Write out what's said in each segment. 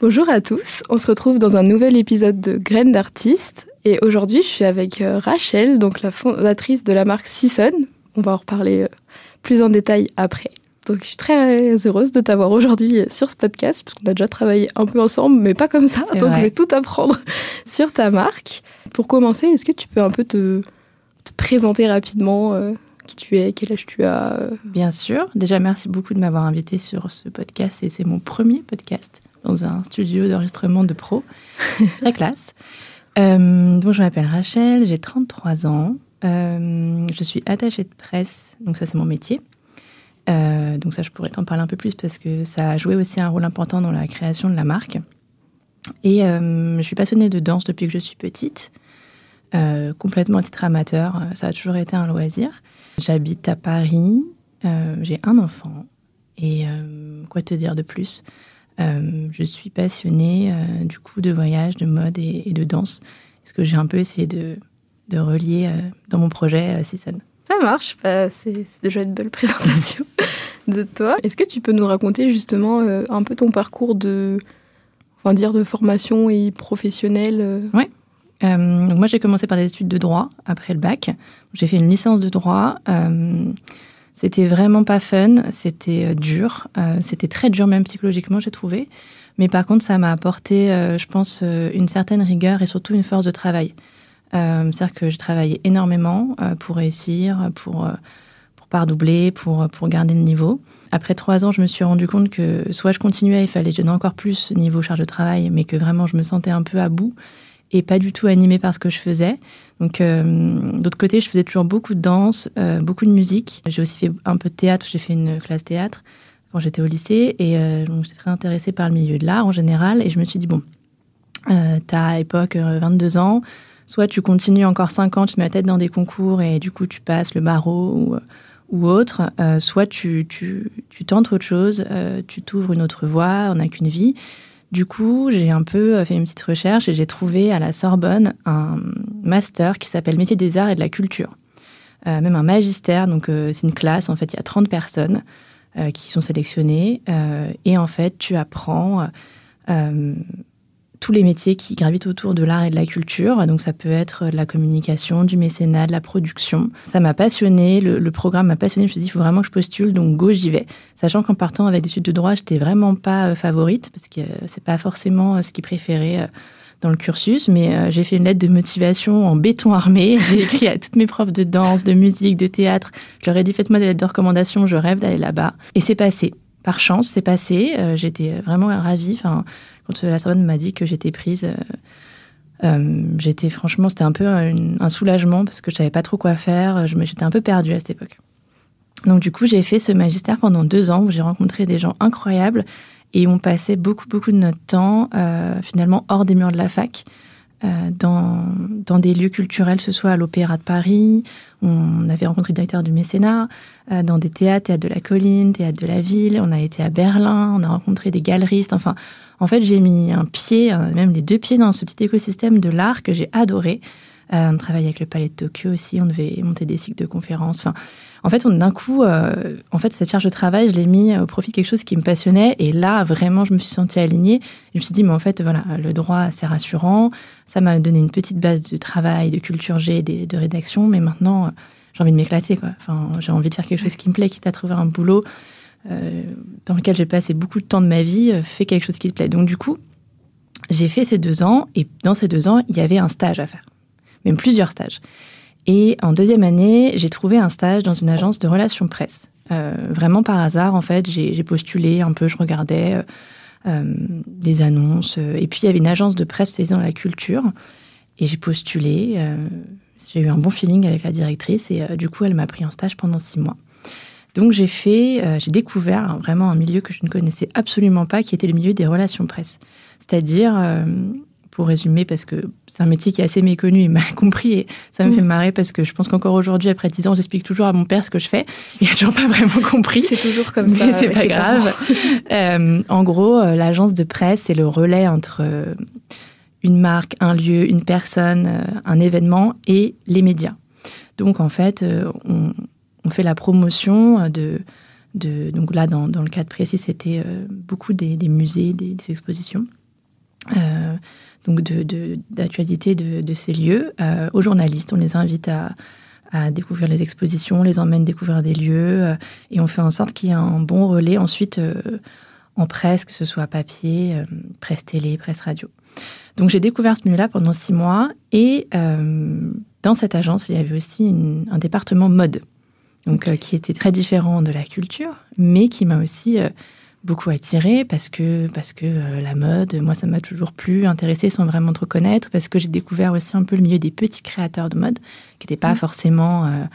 Bonjour à tous, on se retrouve dans un nouvel épisode de Graines d'artistes et aujourd'hui je suis avec euh, Rachel, donc la fondatrice de la marque Season. On va en reparler euh, plus en détail après. Donc je suis très heureuse de t'avoir aujourd'hui sur ce podcast parce qu'on a déjà travaillé un peu ensemble mais pas comme ça, donc je vais tout apprendre sur ta marque. Pour commencer, est-ce que tu peux un peu te, présenter rapidement euh, qui tu es, quel âge tu as Bien sûr. Déjà, merci beaucoup de m'avoir invité sur ce podcast et c'est mon premier podcast dans un studio d'enregistrement de pro. Très classe. Euh, donc, je m'appelle Rachel, j'ai 33 ans. Euh, je suis attachée de presse, donc ça, c'est mon métier. Euh, donc, ça, je pourrais t'en parler un peu plus parce que ça a joué aussi un rôle important dans la création de la marque. Et je suis passionnée de danse depuis que je suis petite, complètement à titre amateur. Ça a toujours été un loisir. J'habite à Paris, j'ai un enfant. Et quoi te dire de plus? Euh, je suis passionnée euh, du coup de voyage, de mode et, de danse. Ce que j'ai un peu essayé de, de relier euh, dans mon projet Season. Ça marche, bah, c'est déjà une belle présentation de toi. Est-ce que tu peux nous raconter justement un peu ton parcours de, enfin dire de formation et professionnelle Oui. moi, j'ai commencé par des études de droit après le bac. J'ai fait une licence de droit. C'était vraiment pas fun, c'était euh, dur, euh, c'était très dur même psychologiquement, j'ai trouvé. Mais par contre, ça m'a apporté, euh, je pense, une certaine rigueur et surtout une force de travail. C'est-à-dire que j'ai travaillé énormément pour réussir, pour, pas redoubler, pour, pour garder le niveau. Après trois ans, je me suis rendu compte que soit je continuais, il fallait que je donne encore plus niveau charge de travail, mais que vraiment je me sentais un peu à bout et pas du tout animée par ce que je faisais. Donc, euh, d'autre côté, je faisais toujours beaucoup de danse, euh, beaucoup de musique. J'ai aussi fait un peu de théâtre. J'ai fait une classe théâtre quand j'étais au lycée et euh, j'étais très intéressée par le milieu de l'art en général. Et je me suis dit bon, t'as à l'époque 22 ans, soit tu continues encore 5 ans, tu mets la tête dans des concours et du coup tu passes le barreau ou ou autre, soit tu, tu, tu, tentes autre chose, tu t'ouvres une autre voie, on n'a qu'une vie. Du coup, j'ai un peu euh, fait une petite recherche et j'ai trouvé à la Sorbonne un master qui s'appelle Métier des arts et de la culture. Euh, même un magistère, donc euh, c'est une classe, en fait, il y a 30 personnes qui sont sélectionnées. et en fait, tu apprends tous les métiers qui gravitent autour de l'art et de la culture. Donc ça peut être de la communication, du mécénat, de la production. Ça m'a passionné, le, programme m'a passionné. Je me suis dit, il faut vraiment que je postule, donc go, j'y vais. Sachant qu'en partant avec des études de droit, j'étais vraiment pas euh, favorite, parce que euh, c'est pas forcément euh, ce qui préférait dans le cursus, mais j'ai fait une lettre de motivation en béton armé. J'ai écrit à toutes mes profs de danse, de musique, de théâtre. Je leur ai dit, faites-moi des lettres de recommandation, je rêve d'aller là-bas. Et c'est passé. Par chance, c'est passé. J'étais vraiment ravie. Quand la Sorbonne m'a dit que j'étais prise, euh, euh, j'étais franchement, c'était un peu un, soulagement parce que je savais pas trop quoi faire. J'étais un peu perdue à cette époque. Donc du coup, j'ai fait ce magistère pendant deux ans où j'ai rencontré des gens incroyables et on passait beaucoup, beaucoup de notre temps euh, finalement hors des murs de la fac. dans, dans, des lieux culturels, ce soit à l'Opéra de Paris, on avait rencontré le directeur du mécénat, dans des théâtres, théâtre de la colline, théâtre de la ville, on a été à Berlin, on a rencontré des galeristes, enfin, en fait, j'ai mis un pied, euh, même les deux pieds dans ce petit écosystème de l'art que j'ai adoré. Euh, on travaillait avec le Palais de Tokyo aussi, on devait monter des cycles de conférences. Enfin, en fait, d'un coup, euh, en fait, cette charge de travail, je l'ai mis au profit de quelque chose qui me passionnait. Et là, vraiment, je me suis sentie alignée. Je me suis dit, mais en fait, voilà, le droit, c'est rassurant. Ça m'a donné une petite base de travail, de culture G, de, rédaction. Mais maintenant, j'ai envie de m'éclater. Enfin, j'ai envie de faire quelque chose qui me plaît, quitte à trouver un boulot euh, dans lequel j'ai passé beaucoup de temps de ma vie, euh, fait quelque chose qui te plaît. Donc du coup, j'ai fait ces deux ans, et dans ces deux ans, il y avait un stage à faire, même plusieurs stages. Et en deuxième année, j'ai trouvé un stage dans une agence de relations presse. Euh, vraiment par hasard, en fait, j'ai postulé un peu, je regardais des annonces. et puis, il y avait une agence de presse spécialisée dans la culture. Et j'ai postulé. j'ai eu un bon feeling avec la directrice. Et du coup, elle m'a pris en stage pendant six mois. Donc j'ai fait, euh, j'ai découvert vraiment un milieu que je ne connaissais absolument pas, qui était le milieu des relations presse. C'est-à-dire, euh, pour résumer, parce que c'est un métier qui est assez méconnu, il m'a compris et ça me fait mm. marrer parce que je pense qu'encore aujourd'hui, après 10 ans, j'explique toujours à mon père ce que je fais. Il n'a toujours pas vraiment compris. C'est toujours comme ça. c'est pas grave. euh, en gros, l'agence de presse, c'est le relais entre une marque, un lieu, une personne, un événement et les médias. Donc en fait, on, on fait la promotion de, de donc là, dans, le cadre précis, c'était euh, beaucoup des, musées, des, expositions. donc d'actualité de, ces lieux aux journalistes. On les invite à, découvrir les expositions, les emmène découvrir des lieux, et on fait en sorte qu'il y ait un bon relais ensuite en presse, que ce soit papier, euh, presse télé, presse radio. Donc j'ai découvert ce milieu-là pendant six mois et euh, dans cette agence, il y avait aussi un département mode, donc euh, qui était très différent de la culture, mais qui m'a aussi beaucoup attiré parce que parce que la mode, moi ça m'a toujours plu, intéressé sans vraiment trop connaître, parce que j'ai découvert aussi un peu le milieu des petits créateurs de mode qui n'étaient pas mmh. forcément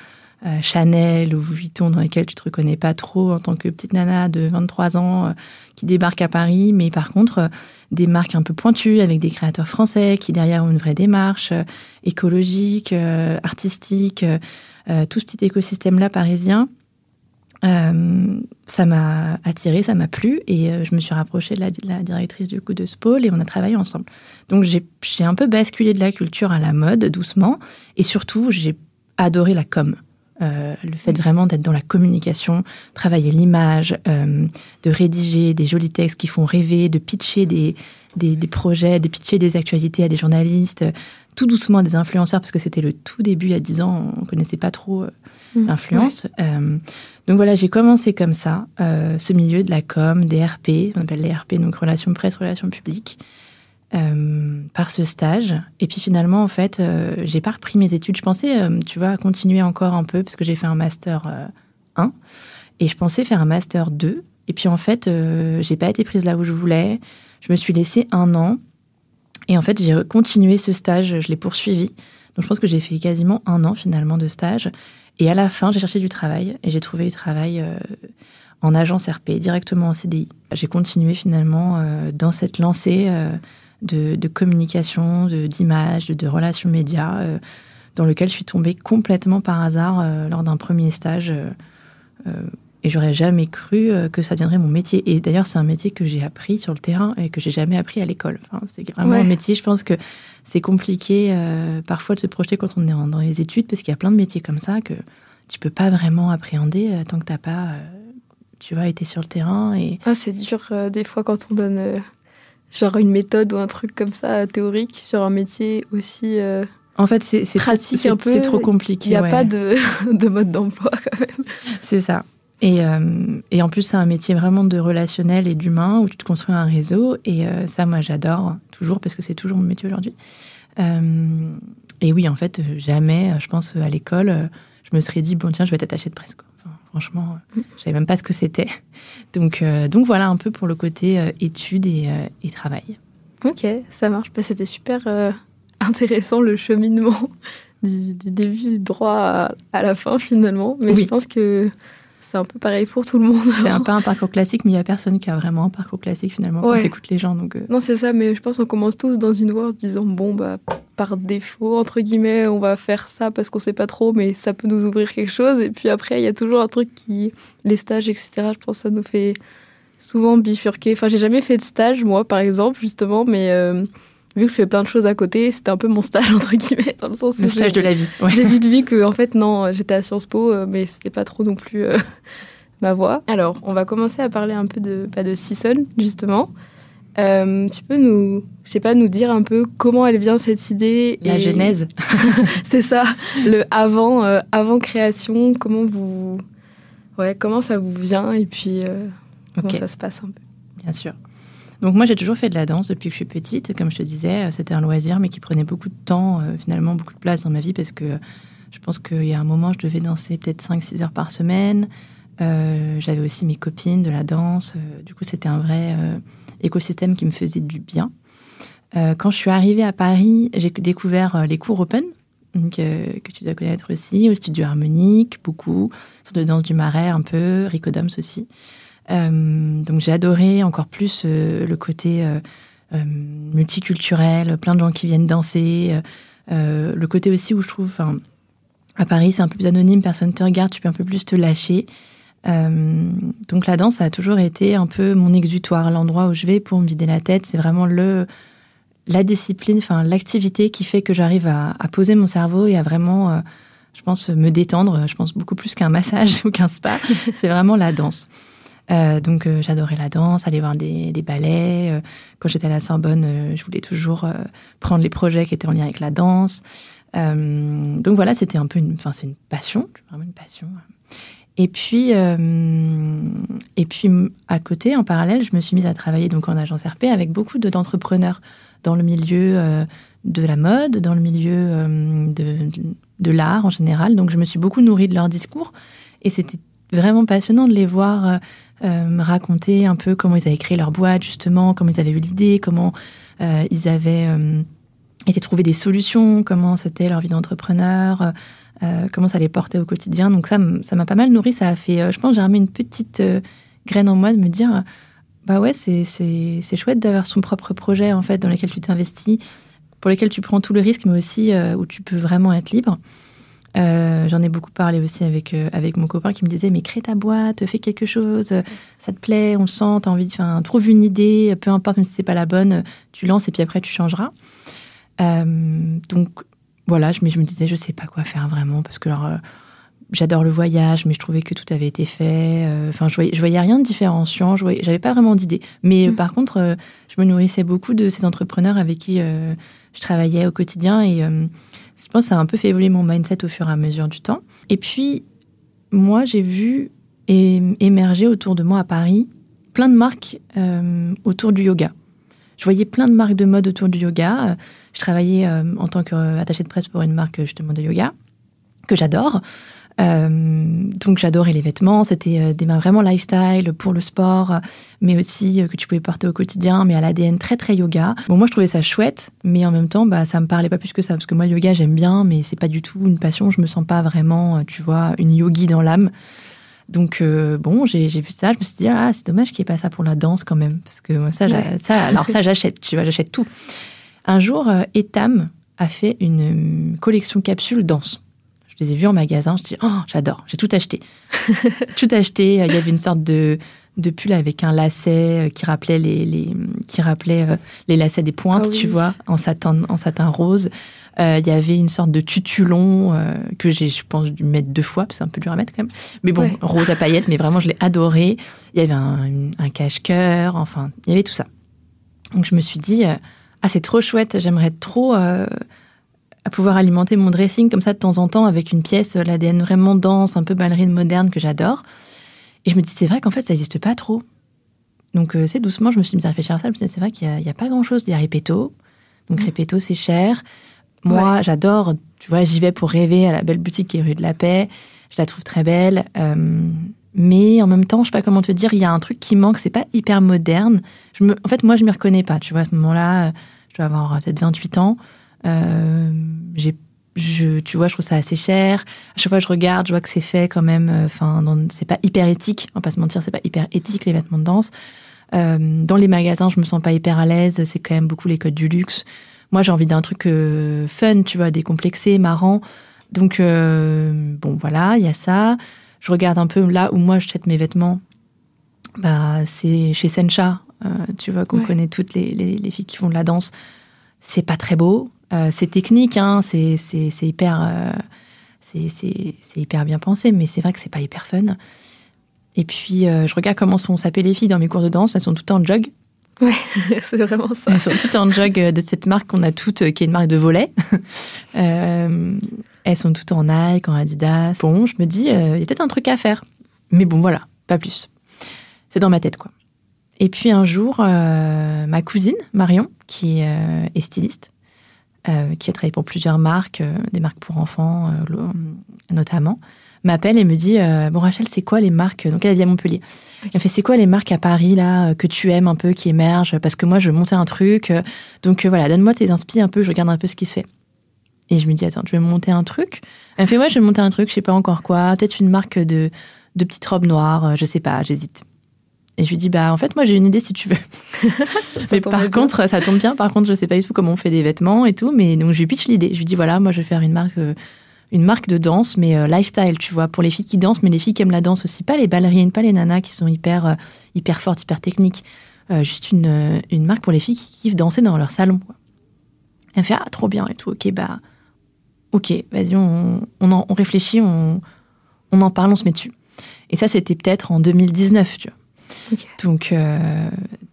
euh, Chanel ou Vuitton dans lesquels tu te reconnais pas trop en tant que petite nana de 23 ans euh, qui débarque à Paris, mais par contre euh, des marques un peu pointues avec des créateurs français qui derrière ont une vraie démarche écologique, artistique, tout ce petit écosystème-là parisien. ça m'a attiré, ça m'a plu et je me suis rapprochée de la, directrice du coup de Spol et on a travaillé ensemble. Donc j'ai un peu basculé de la culture à la mode doucement et surtout j'ai adoré la com. Euh, le fait vraiment d'être dans la communication, travailler l'image, euh, de rédiger des jolis textes qui font rêver, de pitcher des, des, projets, de pitcher des actualités à des journalistes, tout doucement à des influenceurs, parce que c'était le tout début, il y a 10 ans, on ne connaissait pas trop euh, mmh. l'influence. donc voilà, j'ai commencé comme ça, ce milieu de la com, des RP, on appelle les RP, donc relations presse, relations publiques. Euh, par ce stage. Et puis finalement, en fait, euh, j'ai pas repris mes études. Je pensais, euh, tu vois, continuer encore un peu parce que j'ai fait un master 1 et je pensais faire un master 2. Et puis en fait, j'ai pas été prise là où je voulais. Je me suis laissée un an et en fait, j'ai continué ce stage. Je l'ai poursuivi. Donc je pense que j'ai fait quasiment un an finalement de stage. Et à la fin, j'ai cherché du travail et j'ai trouvé du travail en agence RP directement en CDI. J'ai continué finalement dans cette lancée de, communication, d'image, de, relations médias, euh, dans lequel je suis tombée complètement par hasard euh, lors d'un premier stage. Euh, et j'aurais jamais cru que ça deviendrait mon métier. Et d'ailleurs, c'est un métier que j'ai appris sur le terrain et que j'ai jamais appris à l'école. Enfin, c'est vraiment un métier, je pense que c'est compliqué parfois de se projeter quand on est dans les études, parce qu'il y a plein de métiers comme ça que tu peux pas vraiment appréhender tant que tu n'as pas tu vois, été sur le terrain. Et... Ah, c'est dur des fois quand on donne genre une méthode ou un truc comme ça théorique sur un métier aussi euh, en fait c'est pratique un peu c'est trop compliqué il n'y a pas de, de mode d'emploi quand même c'est ça et, euh, et, en plus c'est un métier vraiment de relationnel et d'humain où tu te construis un réseau et euh, ça moi j'adore toujours parce que c'est toujours mon métier aujourd'hui et oui en fait jamais je pense à l'école je me serais dit bon tiens je vais être attachée de presse Franchement, je savais même pas ce que c'était. Donc, euh, donc voilà un peu pour le côté euh, études et, euh, et, travail. Ok, ça marche. Bah, c'était super intéressant le cheminement du, début droit à, la fin finalement. Mais je pense que c'est un peu pareil pour tout le monde. C'est un peu un parcours classique, mais il n'y a personne qui a vraiment un parcours classique finalement quand tu écoutes les gens. Donc, Non, c'est ça, mais je pense qu'on commence tous dans une voie en se disant bon, bah, par défaut, entre guillemets, on va faire ça parce qu'on sait pas trop, mais ça peut nous ouvrir quelque chose. Et puis après, il y a toujours un truc qui. Les stages, etc., je pense que ça nous fait souvent bifurquer. Enfin, j'ai jamais fait de stage, moi, par exemple, justement, mais. Euh, vu que je fais plein de choses à côté, c'était un peu mon stage entre guillemets dans le sens le stage de la vie. J'ai vu de vie que en fait non, j'étais à Sciences Po, euh, mais c'était pas trop non plus euh, ma voie. Alors, on va commencer à parler un peu de pas de Sisson justement. Euh, tu peux nous, je sais pas, nous dire un peu comment elle vient cette idée La genèse. c'est ça, le avant, euh, avant création, comment vous, ouais, comment ça vous vient et puis comment ça se passe un peu. Bien sûr. Donc moi j'ai toujours fait de la danse depuis que je suis petite, comme je te disais, c'était un loisir mais qui prenait beaucoup de temps, finalement beaucoup de place dans ma vie parce que je pense qu'il y a un moment je devais danser peut-être 5-6 heures par semaine. J'avais aussi mes copines de la danse, du coup c'était un vrai écosystème qui me faisait du bien. Euh, quand je suis arrivée à Paris, j'ai découvert euh, les cours open, euh, que tu dois connaître aussi, au studio harmonique, beaucoup, sur de danse du marais un peu, Ricodams aussi. Donc j'ai adoré encore plus le côté multiculturel, plein de gens qui viennent danser. le côté aussi où je trouve, à Paris c'est un peu plus anonyme, personne ne te regarde, tu peux un peu plus te lâcher. Euh, donc la danse a toujours été un peu mon exutoire, l'endroit où je vais pour me vider la tête. C'est vraiment le la discipline, enfin l'activité qui fait que j'arrive à, poser mon cerveau et à vraiment, euh, je pense, me détendre. Je pense beaucoup plus qu'un massage ou qu'un spa. c'est vraiment la danse. Donc j'adorais la danse, aller voir des, ballets. quand j'étais à la Sorbonne, je voulais toujours prendre les projets qui étaient en lien avec la danse. donc voilà, c'était un peu une, enfin c'est une passion, vraiment une passion. Et puis, et puis à côté, en parallèle, je me suis mise à travailler donc en agence RP avec beaucoup d'entrepreneurs dans le milieu de la mode, dans le milieu euh, de, l'art en général. Donc je me suis beaucoup nourrie de leur discours et c'était vraiment passionnant de les voir euh, euh, raconter un peu comment ils avaient créé leur boîte justement, comment ils avaient eu l'idée, comment ils avaient été trouver des solutions, comment c'était leur vie d'entrepreneur, comment ça les portait au quotidien. Donc ça, ça m'a pas mal nourri. Ça a fait, je pense, j'ai remis une petite graine en moi de me dire, bah ouais, c'est chouette d'avoir son propre projet en fait dans lequel tu t'investis pour lesquels tu prends tout le risque, mais aussi euh, où tu peux vraiment être libre. Euh, j'en ai beaucoup parlé aussi avec, euh, avec mon copain qui me disait Mais crée ta boîte, fais quelque chose, ça te plaît, on le sent, tu as envie de. Enfin, trouve une idée, peu importe, même si c'est pas la bonne, tu lances et puis après tu changeras. donc voilà, je, je me disais Je sais pas quoi faire vraiment parce que alors, j'adore le voyage, mais je trouvais que tout avait été fait. Enfin, je, voyais, je voyais rien de différenciant, je j'avais pas vraiment d'idée. Mais mmh. par contre, je me nourrissais beaucoup de ces entrepreneurs avec qui je travaillais au quotidien et euh, je pense que ça a un peu fait évoluer mon mindset au fur et à mesure du temps. Et puis, moi, j'ai vu émerger autour de moi à Paris plein de marques euh, autour du yoga. Je voyais plein de marques de mode autour du yoga. Je travaillais euh, en tant qu'attachée de presse pour une marque justement de yoga que j'adore. Euh, donc j'adorais les vêtements, c'était euh, des mains vraiment lifestyle pour le sport, mais aussi euh, que tu pouvais porter au quotidien, mais à l'ADN très très yoga. Bon moi je trouvais ça chouette, mais en même temps bah ça me parlait pas plus que ça parce que moi le yoga j'aime bien, mais c'est pas du tout une passion, je me sens pas vraiment, tu vois, une yogi dans l'âme. Donc bon, j'ai vu ça, je me suis dit ah c'est dommage qu'il n'y ait pas ça pour la danse quand même, parce que moi ça, ça alors ça j'achète, tu vois, j'achète tout. Un jour, Etam a fait une collection capsule danse. Je les ai vus en magasin, je dis oh j'adore, j'ai tout acheté, tout acheté. Il y avait une sorte de de pull avec un lacet euh, qui rappelait les, les qui rappelait euh, les lacets des pointes, ah tu vois, en satin en satin rose. Euh, il y avait une sorte de tutulon que j'ai, je pense, dû mettre deux fois, parce que c'est un peu dur à mettre quand même. Mais bon, rose à paillettes, mais vraiment, je l'ai adoré. Il y avait un, un cache-cœur, enfin, il y avait tout ça. Donc je me suis dit, ah, c'est trop chouette, j'aimerais trop à pouvoir alimenter mon dressing comme ça de temps en temps avec une pièce, l'ADN vraiment dense, un peu ballerine moderne que j'adore. Et je me dis, c'est vrai qu'en fait, ça n'existe pas trop. Donc, euh, c'est doucement, je me suis mis à réfléchir à ça. c'est vrai qu'il n'y a, pas grand-chose. Il y a Repetto. Donc, mmh. Repetto, c'est cher. Moi, j'adore, tu vois, j'y vais pour rêver à la belle boutique qui est rue de la Paix. Je la trouve très belle. Euh, mais en même temps, je sais pas comment te dire, il y a un truc qui manque, c'est pas hyper moderne. Je me, en fait, moi, je m'y reconnais pas. Tu vois, à ce moment-là, je dois avoir peut-être 28 ans. Euh, j'ai je, tu vois, je trouve ça assez cher. À chaque fois que je regarde, je vois que c'est fait quand même. Euh, enfin, c'est pas hyper éthique. On va pas se mentir, c'est pas hyper éthique les vêtements de danse. Euh, dans les magasins, je me sens pas hyper à l'aise. C'est quand même beaucoup les codes du luxe. Moi, j'ai envie d'un truc euh, fun, tu vois, décomplexé, marrant. Donc, bon, voilà, il y a ça. Je regarde un peu là où moi je jette mes vêtements. Bah, c'est chez Sencha, tu vois, qu'on connaît toutes les, les, les filles qui font de la danse. C'est pas très beau euh, c'est technique, hein, c'est hyper, euh, c'est hyper bien pensé, mais c'est vrai que c'est pas hyper fun. Et puis, euh, je regarde comment sont sapées les filles dans mes cours de danse. Elles sont toutes en jog. Ouais, c'est vraiment ça. Elles sont toutes en jog de cette marque qu'on a toutes, qui est une marque de volet. elles sont toutes en Nike, en Adidas. Bon, je me dis, il y a peut-être un truc à faire. Mais bon, voilà, pas plus. C'est dans ma tête, quoi. Et puis un jour, ma cousine, Marion, qui est styliste, euh, qui a travaillé pour plusieurs marques, euh, des marques pour enfants euh, notamment, m'appelle et me dit Bon, Rachel, c'est quoi les marques? Donc, elle vient à Montpellier. Elle fait C'est quoi les marques à Paris, là, que tu aimes un peu, qui émergent? Parce que moi, je veux monter un truc. donc, voilà, donne-moi tes inspi un peu, je regarde un peu ce qui se fait. Et je me dis Attends, je vais monter un truc? Elle fait Ouais, je vais monter un truc, je sais pas encore quoi. Peut-être une marque de, de petites robes noires, je sais pas, j'hésite. Et je lui dis, bah, en fait, moi, j'ai une idée si tu veux. mais par contre, ça tombe bien. Par contre, je sais pas du tout comment on fait des vêtements et tout. Mais donc, je lui pitch l'idée. Je lui dis, voilà, moi, je vais faire une marque, euh, une marque de danse, mais euh, lifestyle, tu vois, pour les filles qui dansent, mais les filles qui aiment la danse aussi. Pas les ballerines, pas les nanas qui sont hyper, euh, hyper fortes, hyper techniques. juste une, une marque pour les filles qui kiffent danser dans leur salon. Elle me fait, ah, trop bien et tout. Ok, bah, ok, vas-y, on, on, on réfléchit, on, on en parle, on se met dessus. Et ça, c'était peut-être en 2019, tu vois. Donc,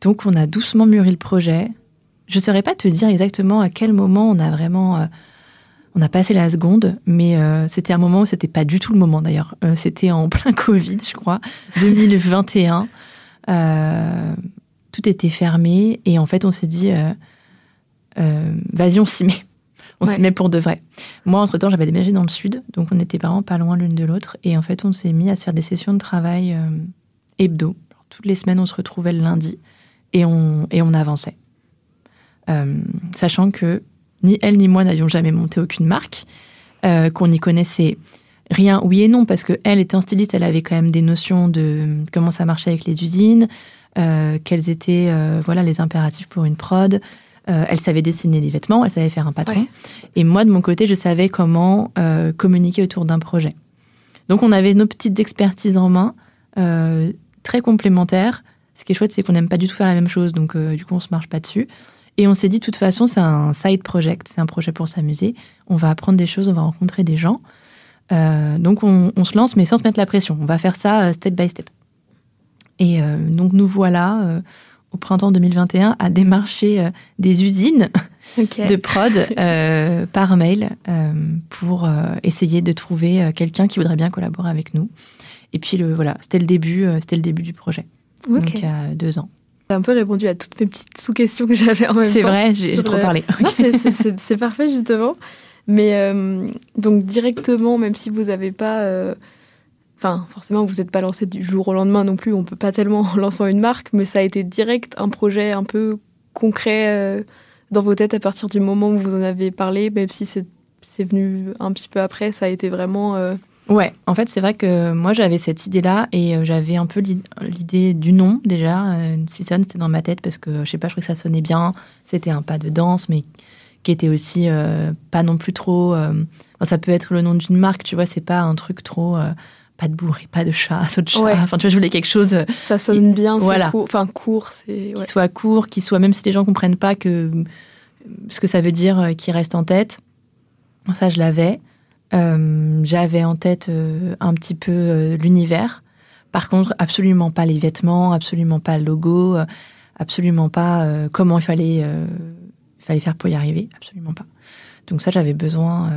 donc, on a doucement mûri le projet. Je ne saurais pas te dire exactement à quel moment on a vraiment on a passé la seconde, mais euh, c'était un moment où c'était pas du tout le moment d'ailleurs. Euh, c'était en plein Covid, je crois, 2021. Euh, tout était fermé et en fait on s'est dit, vas-y on s'y met. On s'y met pour de vrai. Moi, entre-temps, j'avais déménagé dans le sud, donc on était vraiment pas loin l'une de l'autre. Et en fait, on s'est mis à se faire des sessions de travail hebdo. Toutes les semaines, on se retrouvait le lundi et on, et on avançait. sachant que ni elle ni moi n'avions jamais monté aucune marque, euh, qu'on n'y connaissait rien, oui et non, parce que elle étant styliste, elle avait quand même des notions de comment ça marchait avec les usines, euh, quels étaient euh, voilà les impératifs pour une prod. elle savait dessiner des vêtements, elle savait faire un patron. Et moi, de mon côté, je savais comment communiquer autour d'un projet. Donc, on avait nos petites expertises en main, très complémentaires. Ce qui est chouette, c'est qu'on n'aime pas du tout faire la même chose, donc du coup, on se marche pas dessus. Et on s'est dit, de toute façon, c'est un side project, c'est un projet pour s'amuser. On va apprendre des choses, on va rencontrer des gens. Euh, donc on, se lance, mais sans se mettre la pression. On va faire ça euh, step by step. Et euh, donc nous voilà au printemps 2021 à démarcher des usines de prod par mail pour essayer de trouver quelqu'un qui voudrait bien collaborer avec nous. Et puis le, voilà, c'était le début, c'était le début du projet. Donc il y a deux ans un peu répondu à toutes mes petites sous-questions que j'avais en même temps. C'est vrai, j'ai trop parlé. c'est parfait justement. Mais euh, donc directement, même si vous n'avez pas... Euh, enfin, forcément, vous n'êtes pas lancé du jour au lendemain non plus, on peut pas tellement en lançant une marque, mais ça a été direct un projet un peu concret euh, dans vos têtes à partir du moment où vous en avez parlé, même si c'est venu un petit peu après, ça a été vraiment Ouais, en fait, c'est vrai que moi, j'avais cette idée-là et euh, j'avais un peu l'idée du nom déjà. Euh, Season, c'était dans ma tête parce que, je sais pas, je trouvais que ça sonnait bien. C'était un pas de danse, mais qui était aussi euh, pas non plus trop. ça peut être le nom d'une marque, tu vois, c'est pas un truc trop. pas de bourre et pas de chat, saut de chat. Enfin, tu vois, je voulais quelque chose. Ça sonne bien, voilà. Court, enfin, court. c'est... Qui soit court, qui soit, même si les gens comprennent pas que ce que ça veut dire, qui reste en tête. Ça, je l'avais. Euh, j'avais en tête euh, un petit peu euh, l'univers. Par contre, absolument pas les vêtements, absolument pas le logo, absolument pas comment il fallait, fallait faire pour y arriver, absolument pas. Donc ça, j'avais besoin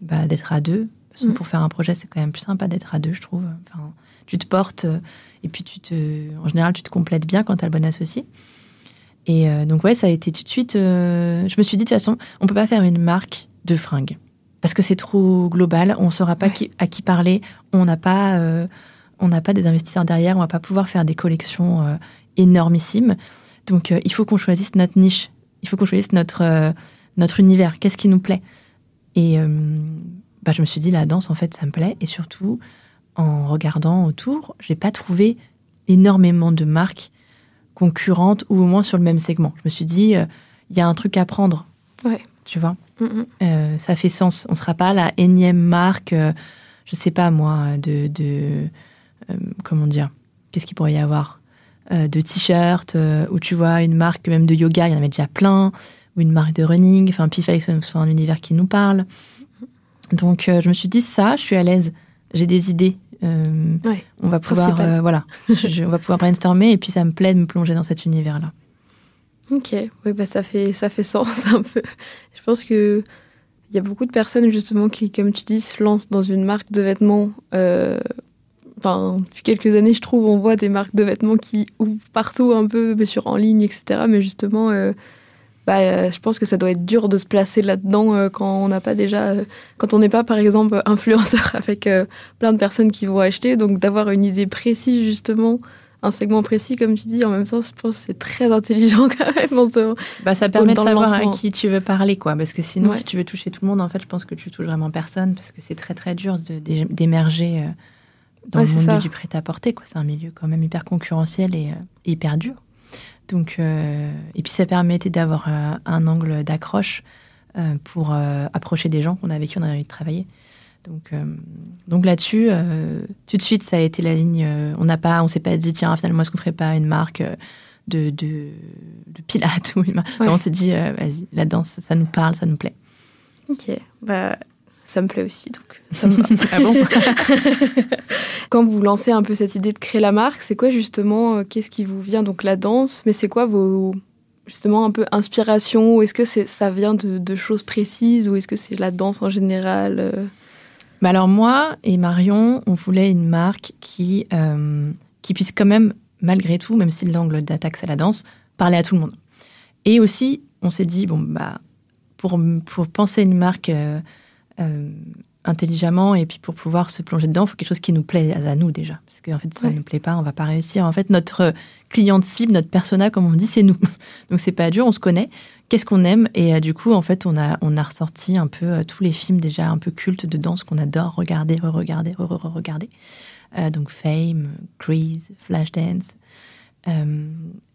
bah, d'être à deux. Parce que mm. pour faire un projet, c'est quand même plus sympa d'être à deux, je trouve. Enfin, tu te portes et puis tu te, en général, tu te complètes bien quand tu as le bon associé. Et donc ouais, ça a été tout de suite. je me suis dit de toute façon, on peut pas faire une marque de fringues parce que c'est trop global, on ne saura pas à qui parler, on n'a pas, euh, on pas des investisseurs derrière, on va pas pouvoir faire des collections euh, énormissimes. Donc euh, il faut qu'on choisisse notre niche, il faut qu'on choisisse notre, notre univers, qu'est-ce qui nous plaît. Et bah, je me suis dit, la danse, en fait, ça me plaît. Et surtout, en regardant autour, j'ai pas trouvé énormément de marques concurrentes ou au moins sur le même segment. Je me suis dit, il y a un truc à prendre. Ouais. Tu vois euh, ça fait sens. On ne sera pas la énième marque, euh, je sais pas moi, de. de euh, comment dire Qu'est-ce qu'il pourrait y avoir De t-shirts, ou tu vois, une marque même de yoga, il y en avait déjà plein, ou une marque de running. Enfin, puis il fallait que ce soit un univers qui nous parle. Donc, je me suis dit, ça, je suis à l'aise. J'ai des idées. on va pouvoir, voilà, on va pouvoir brainstormer et puis ça me plaît de me plonger dans cet univers-là. Ok, oui, bah ça fait, ça fait sens un peu. Je pense que il y a beaucoup de personnes justement qui, comme tu dis, se lancent dans une marque de vêtements. Euh, enfin, depuis quelques années, je trouve, on voit des marques de vêtements qui ouvrent partout un peu, sur en ligne, etc. Mais justement, euh, bah, je pense que ça doit être dur de se placer là-dedans euh, quand on n'a pas déjà, quand on n'est pas, par exemple, influenceur avec plein de personnes qui vont acheter. Donc, d'avoir une idée précise justement un segment précis, comme tu dis. En même temps, je pense que c'est très intelligent quand même. bah, ça permet de savoir à qui tu veux parler, quoi. Parce que sinon, si tu veux toucher tout le monde, en fait, je pense que tu touches vraiment personne, parce que c'est très très dur d'émerger euh, dans le monde du prêt-à-porter, quoi. C'est un milieu quand même hyper concurrentiel et euh, hyper dur. Donc, euh, et puis ça permettait d'avoir un angle d'accroche pour approcher des gens qu'on avec qui on avait envie de travailler. Donc, euh, donc là-dessus, euh, tout de suite, ça a été la ligne. Euh, on n'a pas, on s'est pas dit tiens finalement est-ce qu'on ferait pas une marque de, de, de pilates ou On s'est dit vas-y la danse, ça nous parle, ça nous plaît. Ok, bah ça me plaît aussi, donc ça me ah bon Quand vous lancez un peu cette idée de créer la marque, c'est quoi justement, qu'est-ce qui vous vient Donc la danse, mais c'est quoi vos justement un peu inspiration Est-ce que ça vient de, choses précises ou est-ce que c'est la danse en général bah alors moi et Marion, on voulait une marque qui, qui puisse quand même, malgré tout, même si l'angle d'attaque c'est la danse, parler à tout le monde. Et aussi, on s'est dit, bon, bah, pour, pour penser une marque euh, euh, intelligemment et puis pour pouvoir se plonger dedans, il faut quelque chose qui nous plaît à nous déjà. Parce qu'en fait, si ça ne nous plaît pas, on va pas réussir. En fait, notre cliente cible, notre persona, comme on dit, c'est nous. Donc, c'est pas dur, on se connaît. Qu'est-ce qu'on aime Et euh, du coup, en fait, on a, on a ressorti un peu tous les films déjà un peu cultes de danse qu'on adore regarder, re-regarder, re-regarder. Euh, donc Fame, Grease, Flashdance. Euh,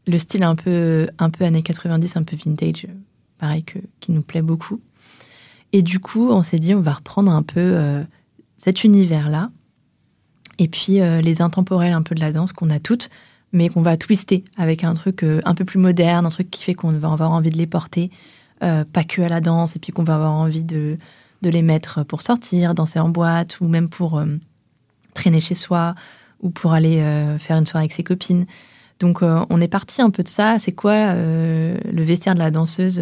le style un peu, un peu années 90, un peu vintage, pareil, que, qui nous plaît beaucoup. Et du coup, on s'est dit, on va reprendre un peu euh, cet univers-là, et puis les intemporels un peu de la danse qu'on a toutes, mais qu'on va twister avec un truc un peu plus moderne, un truc qui fait qu'on va avoir envie de les porter, pas que à la danse, et puis qu'on va avoir envie de, les mettre pour sortir, danser en boîte, ou même pour traîner chez soi ou pour aller euh, faire une soirée avec ses copines. Donc euh, on est parti un peu de ça. C'est quoi euh, le vestiaire de la danseuse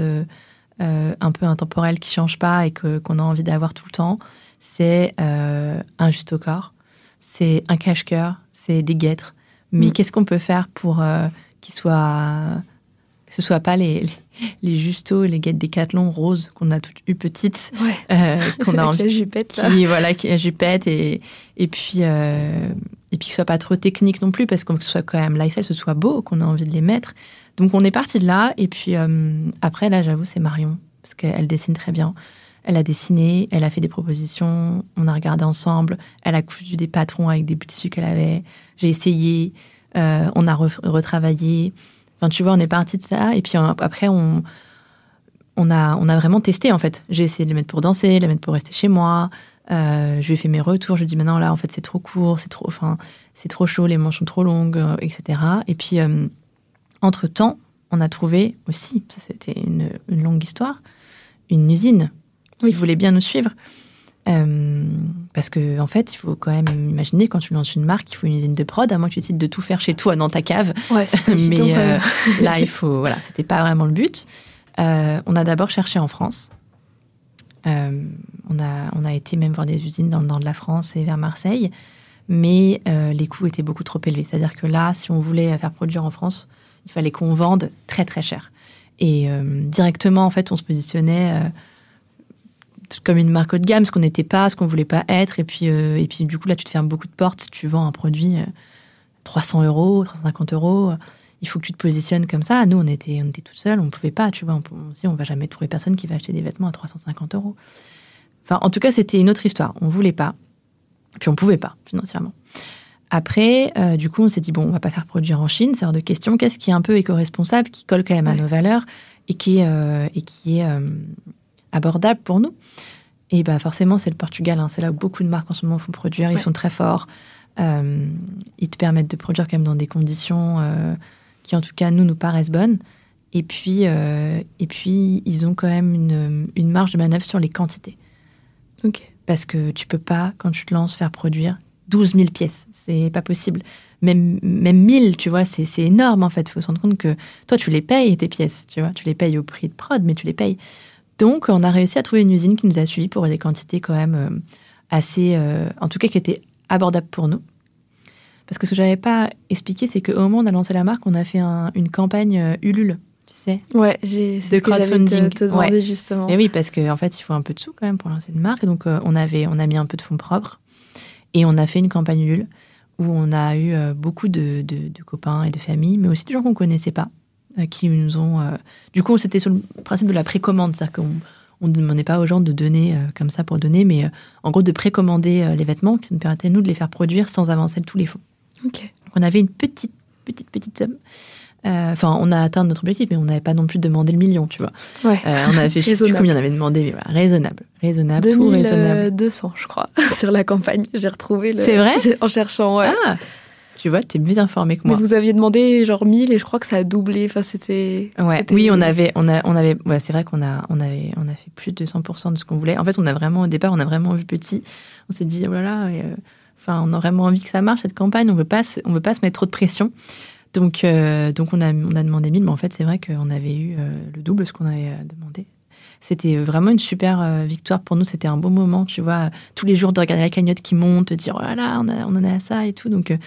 un peu intemporel qui change pas et qu'on a envie d'avoir tout le temps? C'est un juste au corps, c'est un cache-cœur, c'est des guêtres. Mais mm. qu'est-ce qu'on peut faire pour qu'il soit ce soit pas les, les justos, les guettes décathlon roses qu'on a toutes eues petites, euh, qu'on a envie, la jupette, qui voilà, qui la jupette et et puis euh, et puis que ce soit pas trop technique non plus parce que ce soit quand même lifestyle, ce soit beau, qu'on a envie de les mettre. Donc on est parti de là et puis euh, après là j'avoue c'est Marion parce qu'elle dessine très bien. Elle a dessiné, elle a fait des propositions, on a regardé ensemble, elle a cousu des patrons avec des tissus qu'elle avait. J'ai essayé, on a retravaillé. Enfin, tu vois, on est parti de ça. Et puis euh, après, on, a, vraiment testé, en fait. J'ai essayé de les mettre pour danser, de les mettre pour rester chez moi. Euh, je lui ai fait mes retours. Je lui ai dit, maintenant, là, en fait, c'est trop court, c'est trop, trop chaud, les manches sont trop longues, euh, etc. Et puis, entre-temps, on a trouvé aussi, c'était une, une, longue histoire, une usine qui voulait bien nous suivre. Euh, parce que en fait, il faut quand même imaginer quand tu lances une marque, il faut une usine de prod, à moins que tu décides de tout faire chez toi dans ta cave. Ouais, Mais euh, là, il faut, voilà, c'était pas vraiment le but. Euh, on a d'abord cherché en France. on a, on a été même voir des usines dans le nord de la France et vers Marseille, mais les coûts étaient beaucoup trop élevés. C'est-à-dire que là, si on voulait faire produire en France, il fallait qu'on vende très très cher. Et directement, en fait, on se positionnait comme une marque haut de gamme, ce qu'on n'était pas, ce qu'on voulait pas être. Et puis, euh, et puis, du coup, là, tu te fermes beaucoup de portes. Si tu vends un produit 300 euh, euros, 350 euros, il faut que tu te positionnes comme ça. Nous, on était, on était tout seuls, on ne pouvait pas, tu vois. On, dit, on va jamais trouver personne qui va acheter des vêtements à 350 euros. Enfin, en tout cas, c'était une autre histoire. On voulait pas. Puis, on pouvait pas, financièrement. Après, euh, du coup, on s'est dit, bon, on va pas faire produire en Chine, c'est hors de question. Qu'est-ce qui est un peu éco-responsable, qui colle quand même à nos valeurs et qui est, et qui est abordable pour nous? Et bah forcément, c'est le Portugal. Hein. C'est là où beaucoup de marques en ce moment font produire. Ils sont très forts. Euh, ils te permettent de produire quand même dans des conditions euh, qui, en tout cas, nous, nous paraissent bonnes. Et puis, euh, et puis ils ont quand même une, une, marge de manœuvre sur les quantités. Parce que tu peux pas, quand tu te lances, faire produire 12 000 pièces. C'est pas possible. Même, même 1000, tu vois, c'est énorme en fait. Il faut se rendre compte que toi, tu les payes, tes pièces, tu vois. Tu les payes au prix de prod, mais tu les payes. Donc, on a réussi à trouver une usine qui nous a suivis pour des quantités quand même euh, assez, euh, en tout cas, qui étaient abordables pour nous. Parce que ce que je n'avais pas expliqué, c'est qu'au moment où on a lancé la marque, on a fait une campagne euh, Ulule, tu sais? Ouais, j'ai de crowdfunding. Te, te demander justement. Et oui, parce qu'en en fait, il faut un peu de sous quand même pour lancer une marque. Donc, on avait, on a mis un peu de fonds propres et on a fait une campagne Ulule où on a eu beaucoup de, de copains et de familles, mais aussi des gens qu'on connaissait pas qui nous ont. Euh, du coup, c'était sur le principe de la précommande, c'est-à-dire qu'on on ne demandait pas aux gens de donner euh, comme ça pour donner, mais en gros de précommander les vêtements qui nous permettaient nous de les faire produire sans avancer tous les fonds. Ok. on avait une petite, petite, petite somme. Enfin, on a atteint notre objectif, mais on n'avait pas non plus demandé le million, tu vois. Ouais. on avait fait, je sais plus combien on avait demandé, mais voilà, raisonnable, raisonnable, tout raisonnable. 200, je crois, sur la campagne. J'ai retrouvé le. C'est vrai? En cherchant, ouais. Ah Tu vois, tu es mieux informé que moi. Mais vous aviez demandé genre 1000 et je crois que ça a doublé. Enfin, c'était. Ouais. Oui, on avait, on a, on avait. Ouais, c'est vrai qu'on a, on avait, on a fait plus de 100% de ce qu'on voulait. En fait, on a vraiment au départ, on a vraiment vu petit. On s'est dit, oh là là. euh, Enfin, on a vraiment envie que ça marche cette campagne. On veut pas, on veut pas se mettre trop de pression. Donc, euh, donc on a, on a demandé 1000, mais en fait, c'est vrai qu'on avait eu euh, le double de ce qu'on avait demandé. C'était vraiment une super euh, victoire pour nous. C'était un beau moment, tu vois. Tous les jours de regarder la cagnotte qui monte, de dire oh là là, on, a- on en est à ça et tout. Donc, euh,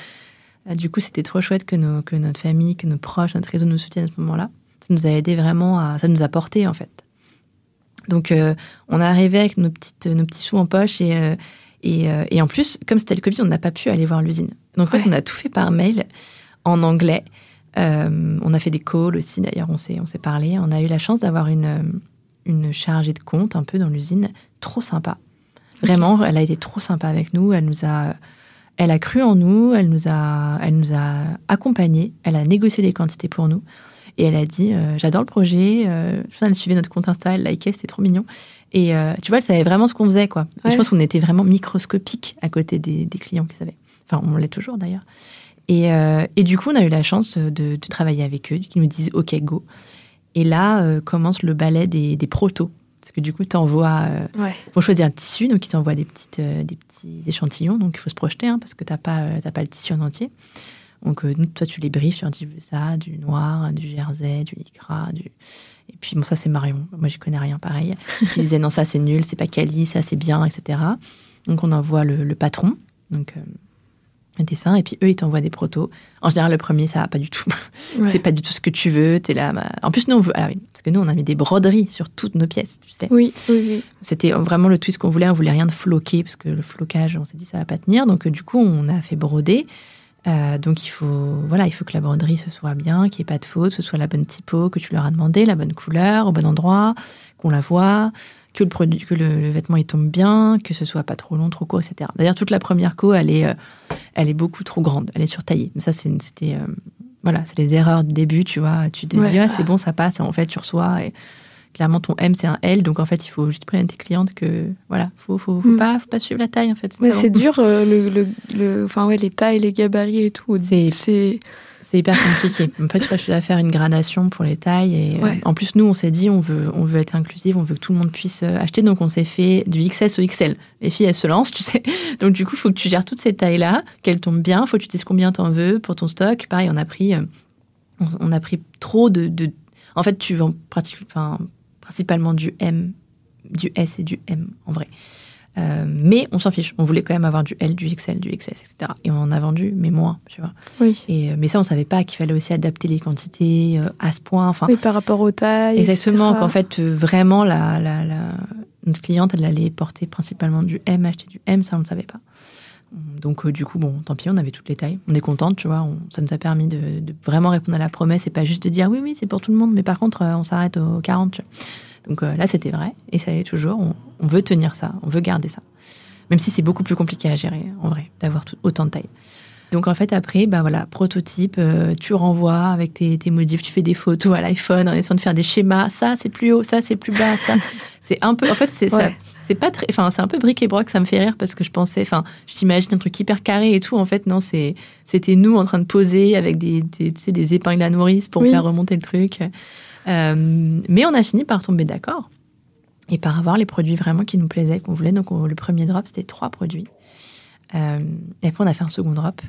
du coup, c'était trop chouette que, nos, que notre famille, que nos proches, notre réseau nous soutiennent à ce moment-là. Ça nous a aidé vraiment à. Ça nous a porté, en fait. Donc, euh, on est arrivé avec nos, petites, nos petits sous en poche et, euh, et, euh, et en plus, comme c'était le Covid, on n'a pas pu aller voir l'usine. Donc, en fait, Ouais. on a tout fait par mail en anglais. Euh, on a fait des calls aussi, d'ailleurs, on s'est, on s'est parlé. On a eu la chance d'avoir une, euh, une chargée de compte un peu dans l'usine, trop sympa. Vraiment, elle a été trop sympa avec nous. Elle nous a, elle a cru en nous, elle nous a, elle nous a accompagnés, elle a négocié les quantités pour nous. Et elle a dit euh, J'adore le projet. Euh, elle suivait notre compte Insta, elle likait, c'était trop mignon. Et euh, tu vois, elle savait vraiment ce qu'on faisait. quoi. Ouais. je pense qu'on était vraiment microscopique à côté des, des clients qu'ils avaient. Enfin, on l'est toujours d'ailleurs. Et, euh, et du coup, on a eu la chance de, de travailler avec eux, qui nous disent OK, go. Et là commence le ballet des, des protos. Parce que du coup, tu envoies. Euh, Ouais. faut choisir un tissu, donc ils t'envoient des, petites, euh, des petits échantillons, donc il faut se projeter, hein, parce que tu n'as pas, euh, t'as pas le tissu en entier. Donc euh, nous, toi, tu les briefes, tu leur dis ça, du noir, du jersey, du lycra, du... Et puis bon, ça c'est Marion, moi j'y connais rien pareil, qui disait non, ça c'est nul, c'est pas quali, ça c'est bien, etc. Donc on envoie le, le patron, donc un dessin, et puis eux ils t'envoient des protos. En général, le premier ça va pas du tout. Ouais. c'est pas du tout ce que tu veux, t'es là. bah- En plus, nous, on veut... ah oui, parce que nous on a mis des broderies sur toutes nos pièces, tu sais. Oui, oui, oui. C'était vraiment le twist qu'on voulait. On voulait rien de floqué parce que le flocage, on s'est dit ça va pas tenir. Donc euh, du coup, on a fait broder. Euh, donc il faut voilà, il faut que la broderie ce soit bien, qu'il n'y ait pas de faute, ce soit la bonne typo que tu leur as demandé, la bonne couleur, au bon endroit, qu'on la voit, que le produit, que le, le vêtement il tombe bien, que ce soit pas trop long, trop court, etc. D'ailleurs, toute la première co, elle est, euh, elle est beaucoup trop grande, elle est surtaillée. Mais ça, c'est- c'était euh, voilà, c'est les erreurs du début, tu vois. Tu te Ouais. dis ah c'est bon, ça passe. En fait, tu reçois et clairement ton M c'est un L, donc en fait il faut juste prévenir tes clientes que voilà, faut faut, faut Mm. pas faut pas suivre la taille en fait. C'est dur, euh, le, le, le- enfin, ouais, les tailles, les gabarits et tout. C'est- C'est. Hyper compliqué. En fait, je dois faire une gradation pour les tailles. Et euh, en plus, nous, on s'est dit, on veut, on veut être inclusive, on veut que tout le monde puisse euh, acheter. Donc, on s'est fait du XS au XL. Les filles, elles se lancent, tu sais. Donc, du coup, il faut que tu gères toutes ces tailles-là, qu'elles tombent bien. Il faut que tu dises combien t'en veux pour ton stock. Pareil, on a pris, euh, on, on a pris trop de, de- En fait, tu vends enfin, principalement du M, du S et du M, en vrai. Euh, mais on s'en fiche. On voulait quand même avoir du L, du XL, du XS, etc. Et on en a vendu, mais moins, tu vois. Oui. Et, euh, mais ça, on savait pas qu'il fallait aussi adapter les quantités euh, à ce point. Enfin, Oui, par rapport aux tailles. exactement. Qu'en fait, vraiment, la, la, la- notre cliente, elle allait porter principalement du M, acheter du M, ça, on ne savait pas. Donc, euh, du coup, bon, tant pis, on avait toutes les tailles. On est contente, tu vois. on- ça nous a permis de, de vraiment répondre à la promesse et pas juste de dire oui, oui, c'est pour tout le monde, mais par contre, euh, on s'arrête aux 40. tu vois. Donc euh, là, c'était vrai et ça l'est toujours. On, on veut tenir ça, on veut garder ça. Même si c'est beaucoup plus compliqué à gérer, en vrai, d'avoir autant de tailles. Donc en fait, après, bah voilà, prototype, euh, tu renvoies avec tes, tes modifs, tu fais des photos à l'iPhone en essayant de faire des schémas. Ça, c'est plus haut, ça, c'est plus bas, ça. c'est un peu. En fait, c'est ça. C'est pas très. Enfin, c'est un peu bric et broc, ça me fait rire parce que je pensais. Enfin, je t'imagine un truc hyper carré et tout. En fait, non, c'est c'était nous en train de poser avec des, des, des épingles à nourrice pour Oui. faire remonter le truc. Euh, mais on a fini par tomber d'accord et par avoir les produits vraiment qui nous plaisaient, qu'on voulait. Donc, on- le premier drop, c'était trois produits. Euh, et après, on a fait un second drop.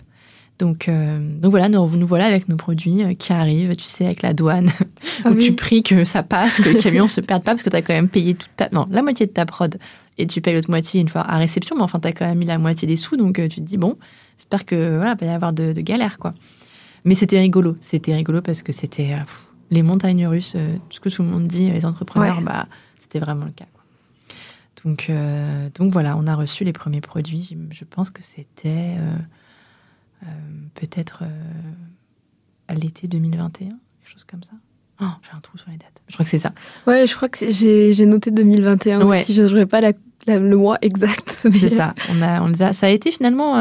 Donc, euh, donc voilà, nous, nous voilà avec nos produits qui arrivent, tu sais, avec la douane, Ah où oui. tu pries que ça passe, que le camion se perde pas, parce que tu as quand même payé toute ta, non, la moitié de ta prod, et tu payes l'autre moitié une fois à réception, mais enfin, tu as quand même mis la moitié des sous, donc euh, tu te dis, bon, j'espère que voilà, va y avoir de, de galères, quoi. Mais c'était rigolo, c'était rigolo parce que c'était les montagnes russes, euh, tout ce que tout le monde dit, les entrepreneurs, Ouais. bah, c'était vraiment le cas, quoi. Donc, euh, donc voilà, on a reçu les premiers produits. Je- pense que c'était euh, euh, peut-être à l'été 2021, quelque chose comme ça. Oh, j'ai un trou sur les dates. Je crois que c'est ça. Ouais, je crois que j'ai noté 2021 Ouais. aussi. Je n'aurais pas la- la- le mois exact. C'est ça. On a, on les a, ça a été finalement,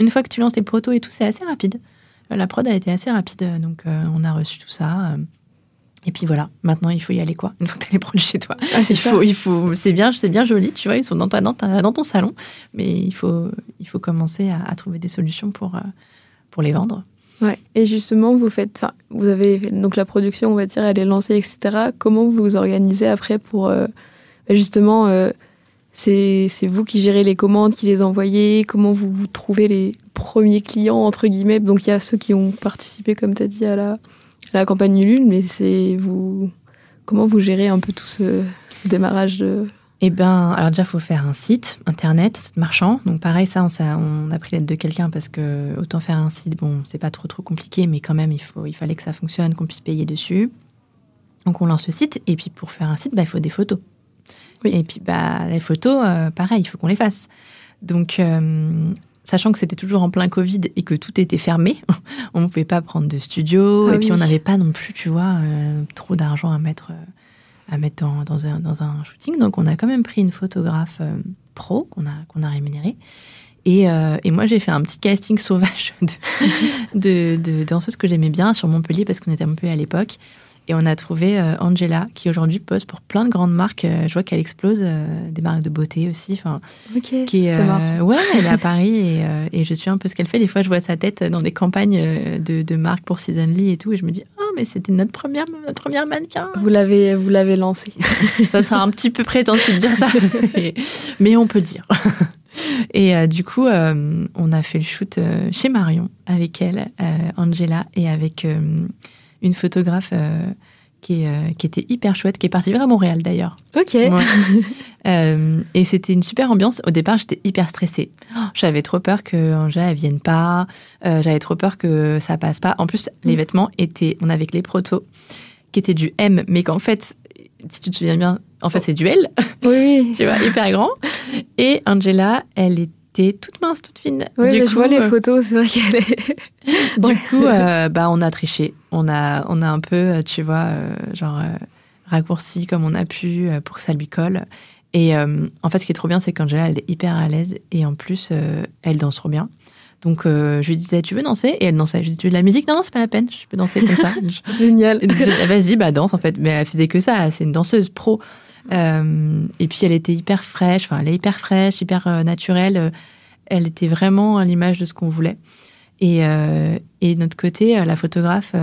une fois que tu lances tes protos et tout, c'est assez rapide. La prod a été assez rapide, donc euh, on a reçu tout ça. euh, et puis voilà, maintenant il faut y aller quoi, une fois que les produits chez toi. Ah, c'est Il faut, il faut, c'est bien, c'est bien joli, tu vois, ils sont dans, ta, dans, ta- dans ton salon, mais il faut, il faut commencer à, à trouver des solutions pour, euh, pour les vendre. Ouais. Et justement, vous faites, vous avez donc la production, on va dire, elle est lancée, etc. Comment vous vous organisez après pour euh, bah, justement, euh, c'est vous qui gérez les commandes, qui les envoyez. Comment vous, trouvez les premiers clients entre guillemets Donc il y a ceux qui ont participé, comme tu as dit, à la, campagne Ulule, mais c'est vous. Comment vous gérez un peu tout ce, démarrage de eh bien, alors déjà, il faut faire un site internet marchand. Donc pareil, ça, on, a pris l'aide de quelqu'un parce que autant faire un site, bon, c'est pas trop trop compliqué, mais quand même, il, faut, il fallait que ça fonctionne, qu'on puisse payer dessus. Donc on lance le site, et puis pour faire un site, bah, il faut des photos. Et puis bah, les photos, euh, pareil, il faut qu'on les fasse. Donc, euh, sachant que c'était toujours en plein Covid et que tout était fermé, on ne pouvait pas prendre de studio, ah et puis on n'avait pas non plus, tu vois, euh, trop d'argent à mettre à mettre dans, un, dans, un, shooting. Donc, on a quand même pris une photographe pro qu'on a, qu'on a rémunérée. Et, euh, et, moi, j'ai fait un petit casting sauvage de, de, de danseuses que j'aimais bien sur Montpellier, parce qu'on était à Montpellier à l'époque. Et on a trouvé euh, Angela, qui aujourd'hui pose pour plein de grandes marques. je vois qu'elle explose, des marques de beauté aussi. Enfin, ok, qui est, Ouais, elle est à Paris et, et, je suis un peu ce qu'elle fait. Des fois, je vois sa tête dans des campagnes de, de marques pour Seasonly et tout. Et je me dis, mais c'était notre première, notre première mannequin. Vous l'avez, vous l'avez lancé. ça sera un petit peu prétentieux de dire ça, mais on peut dire. Et euh, du coup, euh, on a fait le shoot euh, chez Marion avec elle, Angela, et avec une photographe qui, qui, était hyper chouette, qui est partie vers à Montréal d'ailleurs. Ok. et c'était une super ambiance. Au départ, j'étais hyper stressée. Oh, j'avais trop peur que Angela ne vienne pas. J'avais trop peur que ça passe pas. En plus, les mm. vêtements étaient, on avait les protos qui étaient du M, mais qu'en fait, si tu te souviens bien, en fait, c'est du L. Oui. tu vois, hyper grand. Et Angela, elle était toute mince, toute fine. Oui, du coup, je vois les euh, photos, c'est vrai qu'elle est. du coup, euh, bah, on a triché. On a, on a un peu, euh, tu vois, genre raccourci comme on a pu pour que ça lui colle. Et en fait, ce qui est trop bien, c'est qu'Angela, elle est hyper à l'aise et en plus, elle danse trop bien. Donc je lui disais, tu veux danser? Et elle dansait. Je lui disais, tu veux de la musique Non, non, c'est pas la peine, je peux danser comme ça. Génial. Vas-y, bah danse en fait. Mais elle faisait que ça, c'est une danseuse pro. Euh, et puis elle était hyper fraîche, enfin elle est hyper fraîche, hyper euh, naturelle. Elle était vraiment à l'image de ce qu'on voulait. Et, euh, et de notre côté, la photographe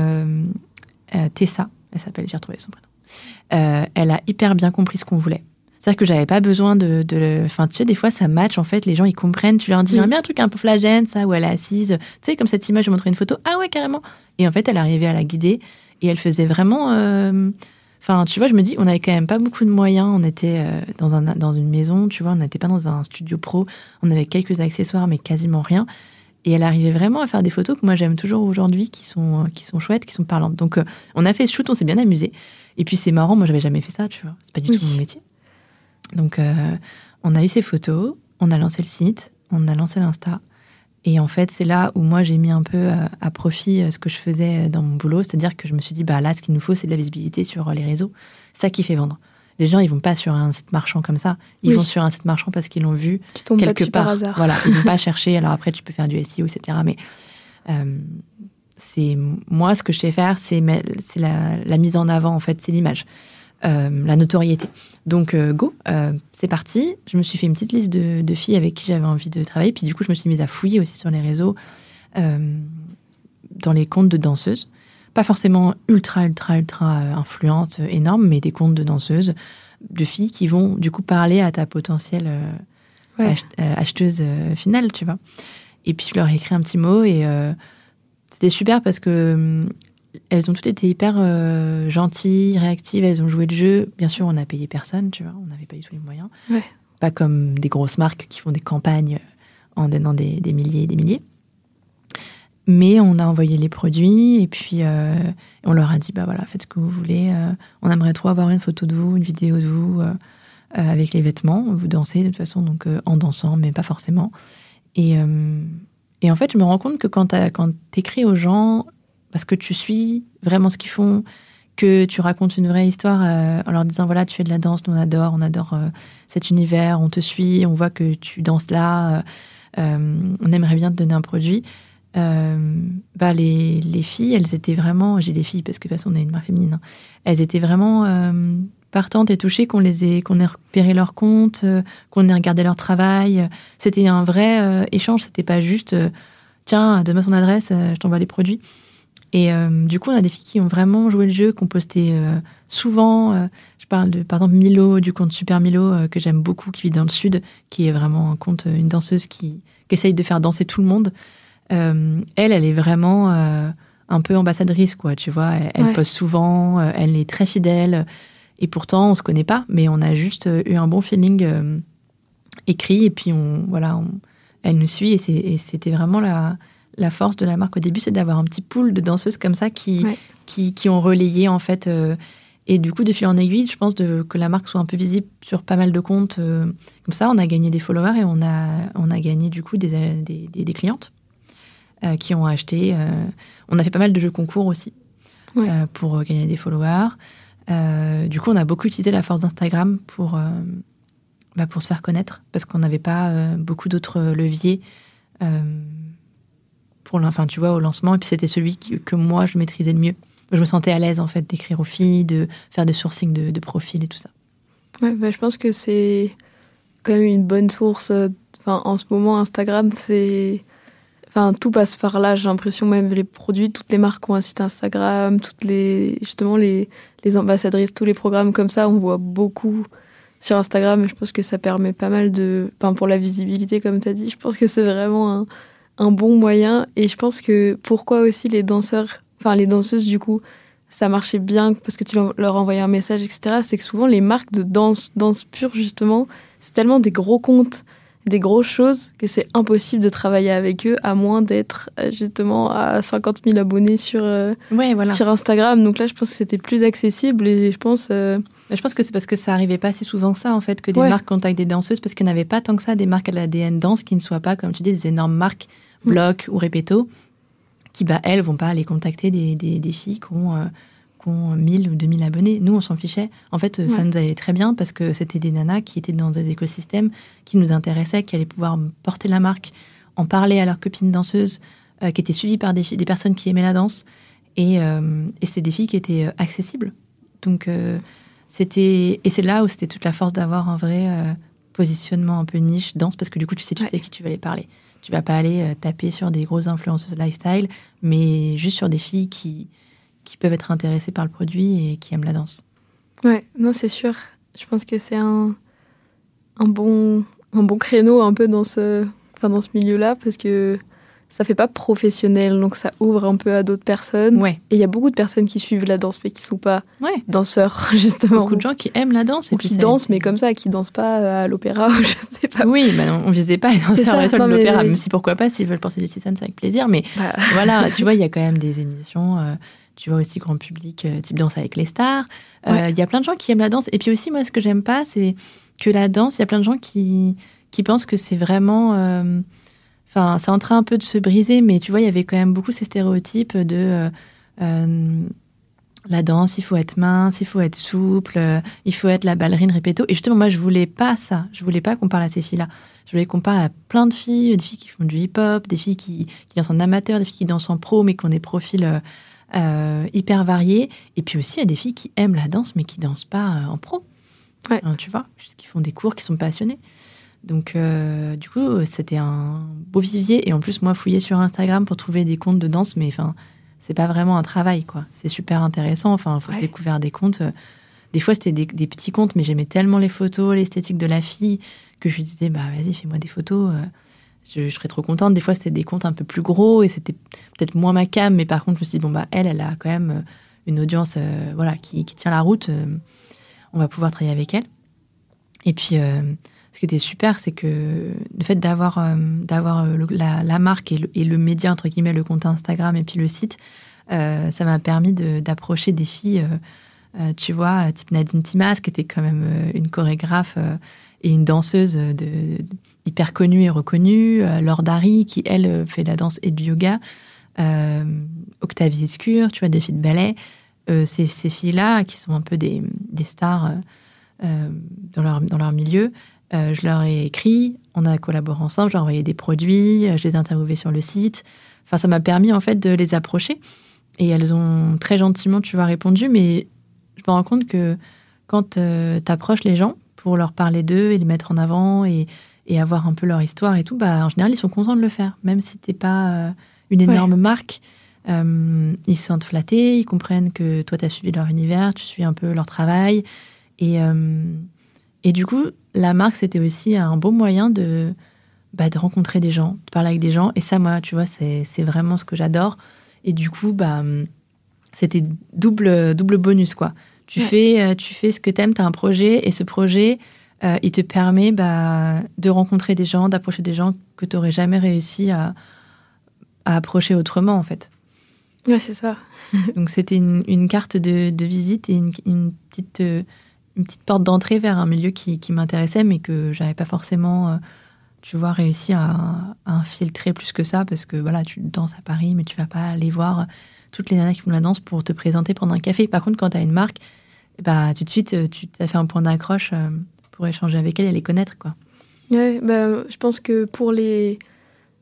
Tessa, elle s'appelle, j'ai retrouvé son prénom. elle a hyper bien compris ce qu'on voulait. C'est-à-dire que j'avais pas besoin de, de, Enfin, tu sais, des fois, ça match, en fait, les gens, ils comprennent. Tu leur dis, j'aimerais bien un truc un peu flagène, ça, où elle est assise. Tu sais, comme cette image, je montrais une photo. Ah ouais, carrément. Et en fait, elle arrivait à la guider et elle faisait vraiment. Enfin, tu vois, je me dis, on avait quand même pas beaucoup de moyens. On était euh, dans, un, dans une maison, tu vois, on n'était pas dans un studio pro. On avait quelques accessoires, mais quasiment rien. Et elle arrivait vraiment à faire des photos que moi j'aime toujours aujourd'hui, qui sont, qui sont chouettes, qui sont parlantes. Donc, euh, on a fait ce shoot, on s'est bien amusé. Et puis, c'est marrant, moi j'avais jamais fait ça, tu vois. C'est pas du tout mon métier. Donc, euh, on a eu ces photos, on a lancé le site, on a lancé l'Insta. Et en fait, c'est là où moi j'ai mis un peu euh, à profit euh, ce que je faisais euh, dans mon boulot, c'est-à-dire que je me suis dit, bah là, ce qu'il nous faut, c'est de la visibilité sur les réseaux. Ça qui fait vendre. Les gens, ils vont pas sur un site marchand comme ça. Ils vont sur un site marchand parce qu'ils l'ont vu quelque part. Par hasard. Voilà, ils vont pas chercher. Alors après, tu peux faire du SEO, etc. Mais c'est moi ce que je sais faire, c'est la, la, mise en avant en fait, c'est l'image. Euh, la notoriété. Donc, euh, go, euh, c'est parti. Je me suis fait une petite liste de, filles avec qui j'avais envie de travailler. Puis, du coup, je me suis mise à fouiller aussi sur les réseaux, dans les comptes de danseuses. Pas forcément ultra, ultra, ultra influentes, énormes, mais des comptes de danseuses, de filles qui vont, du coup, parler à ta potentielle acheteuse finale, tu vois. Et puis, je leur ai écrit un petit mot et c'était super parce que elles ont toutes été hyper euh, gentilles, réactives, elles ont joué le jeu. Bien sûr, on n'a payé personne, tu vois, on n'avait pas du tout les moyens. Pas comme des grosses marques qui font des campagnes en donnant des, milliers et des milliers. Mais on a envoyé les produits et puis euh, on leur a dit bah voilà, faites ce que vous voulez. Euh, on aimerait trop avoir une photo de vous, une vidéo de vous avec les vêtements. Vous dansez de toute façon, donc en dansant, mais pas forcément. Et, et en fait, je me rends compte que quand tu écris aux gens parce que tu suis vraiment ce qu'ils font, que tu racontes une vraie histoire euh, en leur disant voilà, tu fais de la danse, nous on adore, on adore euh, cet univers, on te suit, on voit que tu danses là, euh, on aimerait bien te donner un produit. bah les, les, filles, elles étaient vraiment, j'ai des filles parce que de toute façon on est une marque féminine, hein. elles étaient vraiment partantes et touchées qu'on les ait, qu'on ait repéré leur compte, qu'on ait regardé leur travail. C'était un vrai échange, c'était pas juste tiens, donne-moi ton adresse, je t'envoie les produits. Et du coup, on a des filles qui ont vraiment joué le jeu, qui ont posté souvent. je parle de, par exemple, Milo, du compte Super Milo, que j'aime beaucoup, qui vit dans le sud, qui est vraiment un compte, une danseuse qui, qui essaye de faire danser tout le monde. elle, elle est vraiment un peu ambassadrice, quoi, tu vois. Elle, poste souvent, euh, elle est très fidèle. Et pourtant, on se connaît pas, mais on a juste euh, eu un bon feeling euh, écrit. Et puis, on, voilà, elle nous suit. Et c'était vraiment la, la force de la marque au début, c'est d'avoir un petit pool de danseuses comme ça qui, qui, qui, ont relayé, en fait. et du coup, de fil en aiguille, je pense de, que la marque soit un peu visible sur pas mal de comptes. comme ça, on a gagné des followers et on a, on a gagné, du coup, des, des, des clientes. Euh, qui ont acheté. Euh, on a fait pas mal de jeux concours aussi euh, pour gagner des followers. du coup, on a beaucoup utilisé la force d'Instagram pour, bah, pour se faire connaître parce qu'on n'avait pas beaucoup d'autres leviers pour enfin, tu vois, au lancement. Et puis c'était celui que moi, je maîtrisais le mieux. Je me sentais à l'aise en fait d'écrire aux filles, de faire des sourcings de, de profil et tout ça. Bah, je pense que c'est quand même une bonne source. Enfin, en ce moment, Instagram, c'est Enfin, tout passe par là. J'ai l'impression même les produits, toutes les marques ont un site Instagram, toutes les justement les, les ambassadrices, tous les programmes comme ça, on voit beaucoup sur Instagram. Et je pense que ça permet pas mal de, pour la visibilité comme tu as dit, je pense que c'est vraiment un, un, bon moyen. Et je pense que pourquoi aussi les danseurs, enfin les danseuses du coup, ça marchait bien parce que tu leur envoyais un message, etc. C'est que souvent les marques de danse, danse pure justement, c'est tellement des gros comptes des grosses choses que c'est impossible de travailler avec eux à moins d'être euh, justement à 50 000 abonnés sur, euh, sur Instagram. Donc là, je pense que c'était plus accessible et je pense. Euh, je pense que c'est parce que ça arrivait pas si souvent ça en fait que des marques contactent des danseuses parce qu'il n'y avait pas tant que ça des marques à l'ADN danse qui ne soient pas comme tu dis des énormes marques mm. Bloc ou Repetto qui bah elles vont pas aller contacter des, des, des filles qui ont qui ont 1000 ou 2000 abonnés. Nous, on s'en fichait. En fait, ça nous allait très bien parce que c'était des nanas qui étaient dans des écosystèmes qui nous intéressaient, qui allaient pouvoir porter la marque, en parler à leurs copines danseuses, euh, qui étaient suivies par des, des, personnes qui aimaient la danse. Et, euh, et c'était des filles qui étaient euh, accessibles. Donc, c'était. Et c'est là où c'était toute la force d'avoir un vrai positionnement un peu niche danse parce que du coup, tu sais, tu sais qui tu vas aller parler. Tu vas pas aller taper sur des grosses influenceuses lifestyle, mais juste sur des filles qui qui peuvent être intéressés par le produit et qui aiment la danse. Ouais, non, c'est sûr. Je pense que c'est un, un, bon, un bon créneau un peu dans ce, enfin, dans ce milieu-là parce que ça fait pas professionnel, donc ça ouvre un peu à d'autres personnes. Ouais. Et il y a beaucoup de personnes qui suivent la danse, mais qui sont pas danseurs, justement. Beaucoup de gens qui aiment la danse. et puis qui dansent, mais comme ça, qui dansent pas à l'opéra ou je sais pas. Oui, bah on visait pas à danser à l'opéra, même si pourquoi pas, s'ils veulent porter des c'est avec plaisir. Mais bah. voilà, tu vois, il y a quand même des émissions. Euh, tu vois aussi grand public, euh, type danse avec les stars. Euh, il y a plein de gens qui aiment la danse. Et puis aussi, moi, ce que j'aime pas, c'est que la danse, il y a plein de gens qui, qui pensent que c'est vraiment. Euh, enfin, c'est en train un peu de se briser, mais tu vois, il y avait quand même beaucoup ces stéréotypes de. la danse, il faut être mince, il faut être souple, il faut être la ballerine répéto. Et justement, moi, je voulais pas ça. Je voulais pas qu'on parle à ces filles-là. Je voulais qu'on parle à plein de filles, des filles qui font du hip-hop, des filles qui, qui, dansent en amateur, des filles qui dansent en pro, mais qui ont des profils euh, hyper variés. Et puis aussi, il y a des filles qui aiment la danse, mais qui dansent pas euh, en pro. Hein, tu vois, juste qui font des cours, qui sont passionnés. Donc, euh, du coup, c'était un beau vivier. Et en plus, moi, fouiller sur Instagram pour trouver des comptes de danse, mais enfin, c'est pas vraiment un travail, quoi. C'est super intéressant. Enfin, il faut découvrir des comptes. Des fois, c'était des, des, petits comptes, mais j'aimais tellement les photos, l'esthétique de la fille, que je lui disais, bah, vas-y, fais-moi des photos je, serais trop contente. Des fois, c'était des comptes un peu plus gros et c'était peut-être moins ma cam, mais par contre, je me suis dit, bon, bah, elle, elle a quand même euh, une audience euh, voilà, qui, tient la route. Euh, on va pouvoir travailler avec elle. Et puis, ce qui était super, c'est que le fait d'avoir d'avoir la, marque et le, et le, média, entre guillemets, le compte Instagram et puis le site, ça m'a permis d'approcher des filles, tu vois, type Nadine Timas, qui était quand même une chorégraphe et une danseuse de hyper connue et reconnue, euh, Laure Dari, qui, elle, fait de la danse et du yoga, euh, Octavie Escure, tu vois, des filles de ballet. Euh, ces, ces filles-là, qui sont un peu des, des stars dans, leur, dans leur milieu, je leur ai écrit, on a collaboré ensemble, j'ai envoyé des produits, je les ai interviewés sur le site. Enfin, ça m'a permis, en fait, de les approcher. Et elles ont très gentiment, tu vois, répondu, mais je me rends compte que quand tu approches les gens pour leur parler d'eux et les mettre en avant et, et avoir un peu leur histoire et tout, bah, en général, ils sont contents de le faire, même si t'es pas euh, une énorme marque. Euh, ils se sentent flattés, ils comprennent que toi, tu as suivi leur univers, tu suis un peu leur travail. Et, et du coup, la marque, c'était aussi un bon moyen de, bah, de rencontrer des gens, de parler avec des gens. Et ça, moi, tu vois, c'est vraiment ce que j'adore. Et du coup, bah, c'était double, double bonus, quoi. Tu, fais, tu fais ce que tu aimes, tu as un projet, et ce projet, euh, il te permet bah, de rencontrer des gens, d'approcher des gens que tu n'aurais jamais réussi à, approcher autrement, en fait. Ouais, c'est ça. Donc, c'était une, carte de, visite et une, petite, euh, une petite porte d'entrée vers un milieu qui, m'intéressait, mais que j'avais pas forcément, euh, tu vois, réussi à, infiltrer plus que ça, parce que voilà, tu danses à Paris, mais tu vas pas aller voir toutes les nanas qui font la danse pour te présenter pendant un café. Par contre, quand tu as une marque, bah, tout de suite, tu as fait un point d'accroche pour échanger avec elle et les connaître, quoi. Ouais, bah, je pense que pour les,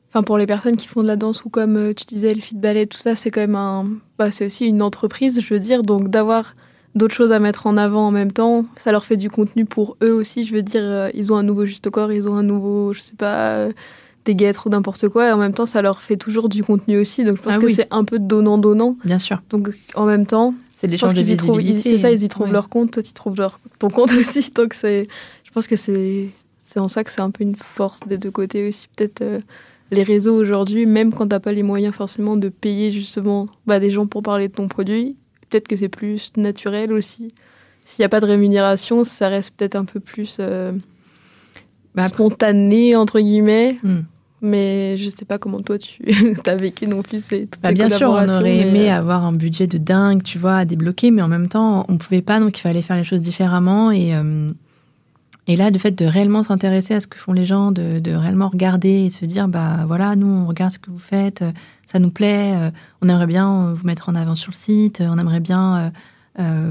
enfin pour les personnes qui font de la danse ou comme euh, tu disais le fit ballet, tout ça, c'est quand même un, bah, c'est aussi une entreprise, je veux dire, donc d'avoir d'autres choses à mettre en avant en même temps, ça leur fait du contenu pour eux aussi. Je veux dire, euh, ils ont un nouveau juste corps, ils ont un nouveau, je sais pas, euh, des guêtres ou n'importe quoi, et en même temps, ça leur fait toujours du contenu aussi. Donc je pense ah que c'est un peu donnant-donnant. Bien sûr. Donc en même temps, c'est de l'échange de visibilité. C'est ça, ils y trouvent leur compte, toi, tu trouves leur, ton compte aussi. Donc, c'est, je pense que c'est, c'est en ça que c'est un peu une force des deux côtés aussi. Peut-être euh, les réseaux aujourd'hui, même quand tu n'as pas les moyens forcément de payer justement bah, des gens pour parler de ton produit, peut-être que c'est plus naturel aussi. S'il n'y a pas de rémunération, ça reste peut-être un peu plus euh, bah, spontané, entre guillemets. Hmm. Mais je sais pas comment toi tu as vécu non plus ces, toutes bah, Bien sûr, on aurait aimé euh, avoir un budget de dingue, tu vois, à débloquer, mais en même temps, on pouvait pas, donc il fallait faire les choses différemment. Et, euh, et là, le fait de réellement s'intéresser à ce que font les gens, de, de, réellement regarder et se dire, bah voilà, nous, on regarde ce que vous faites, ça nous plaît, euh, on aimerait bien vous mettre en avant sur le site, on aimerait bien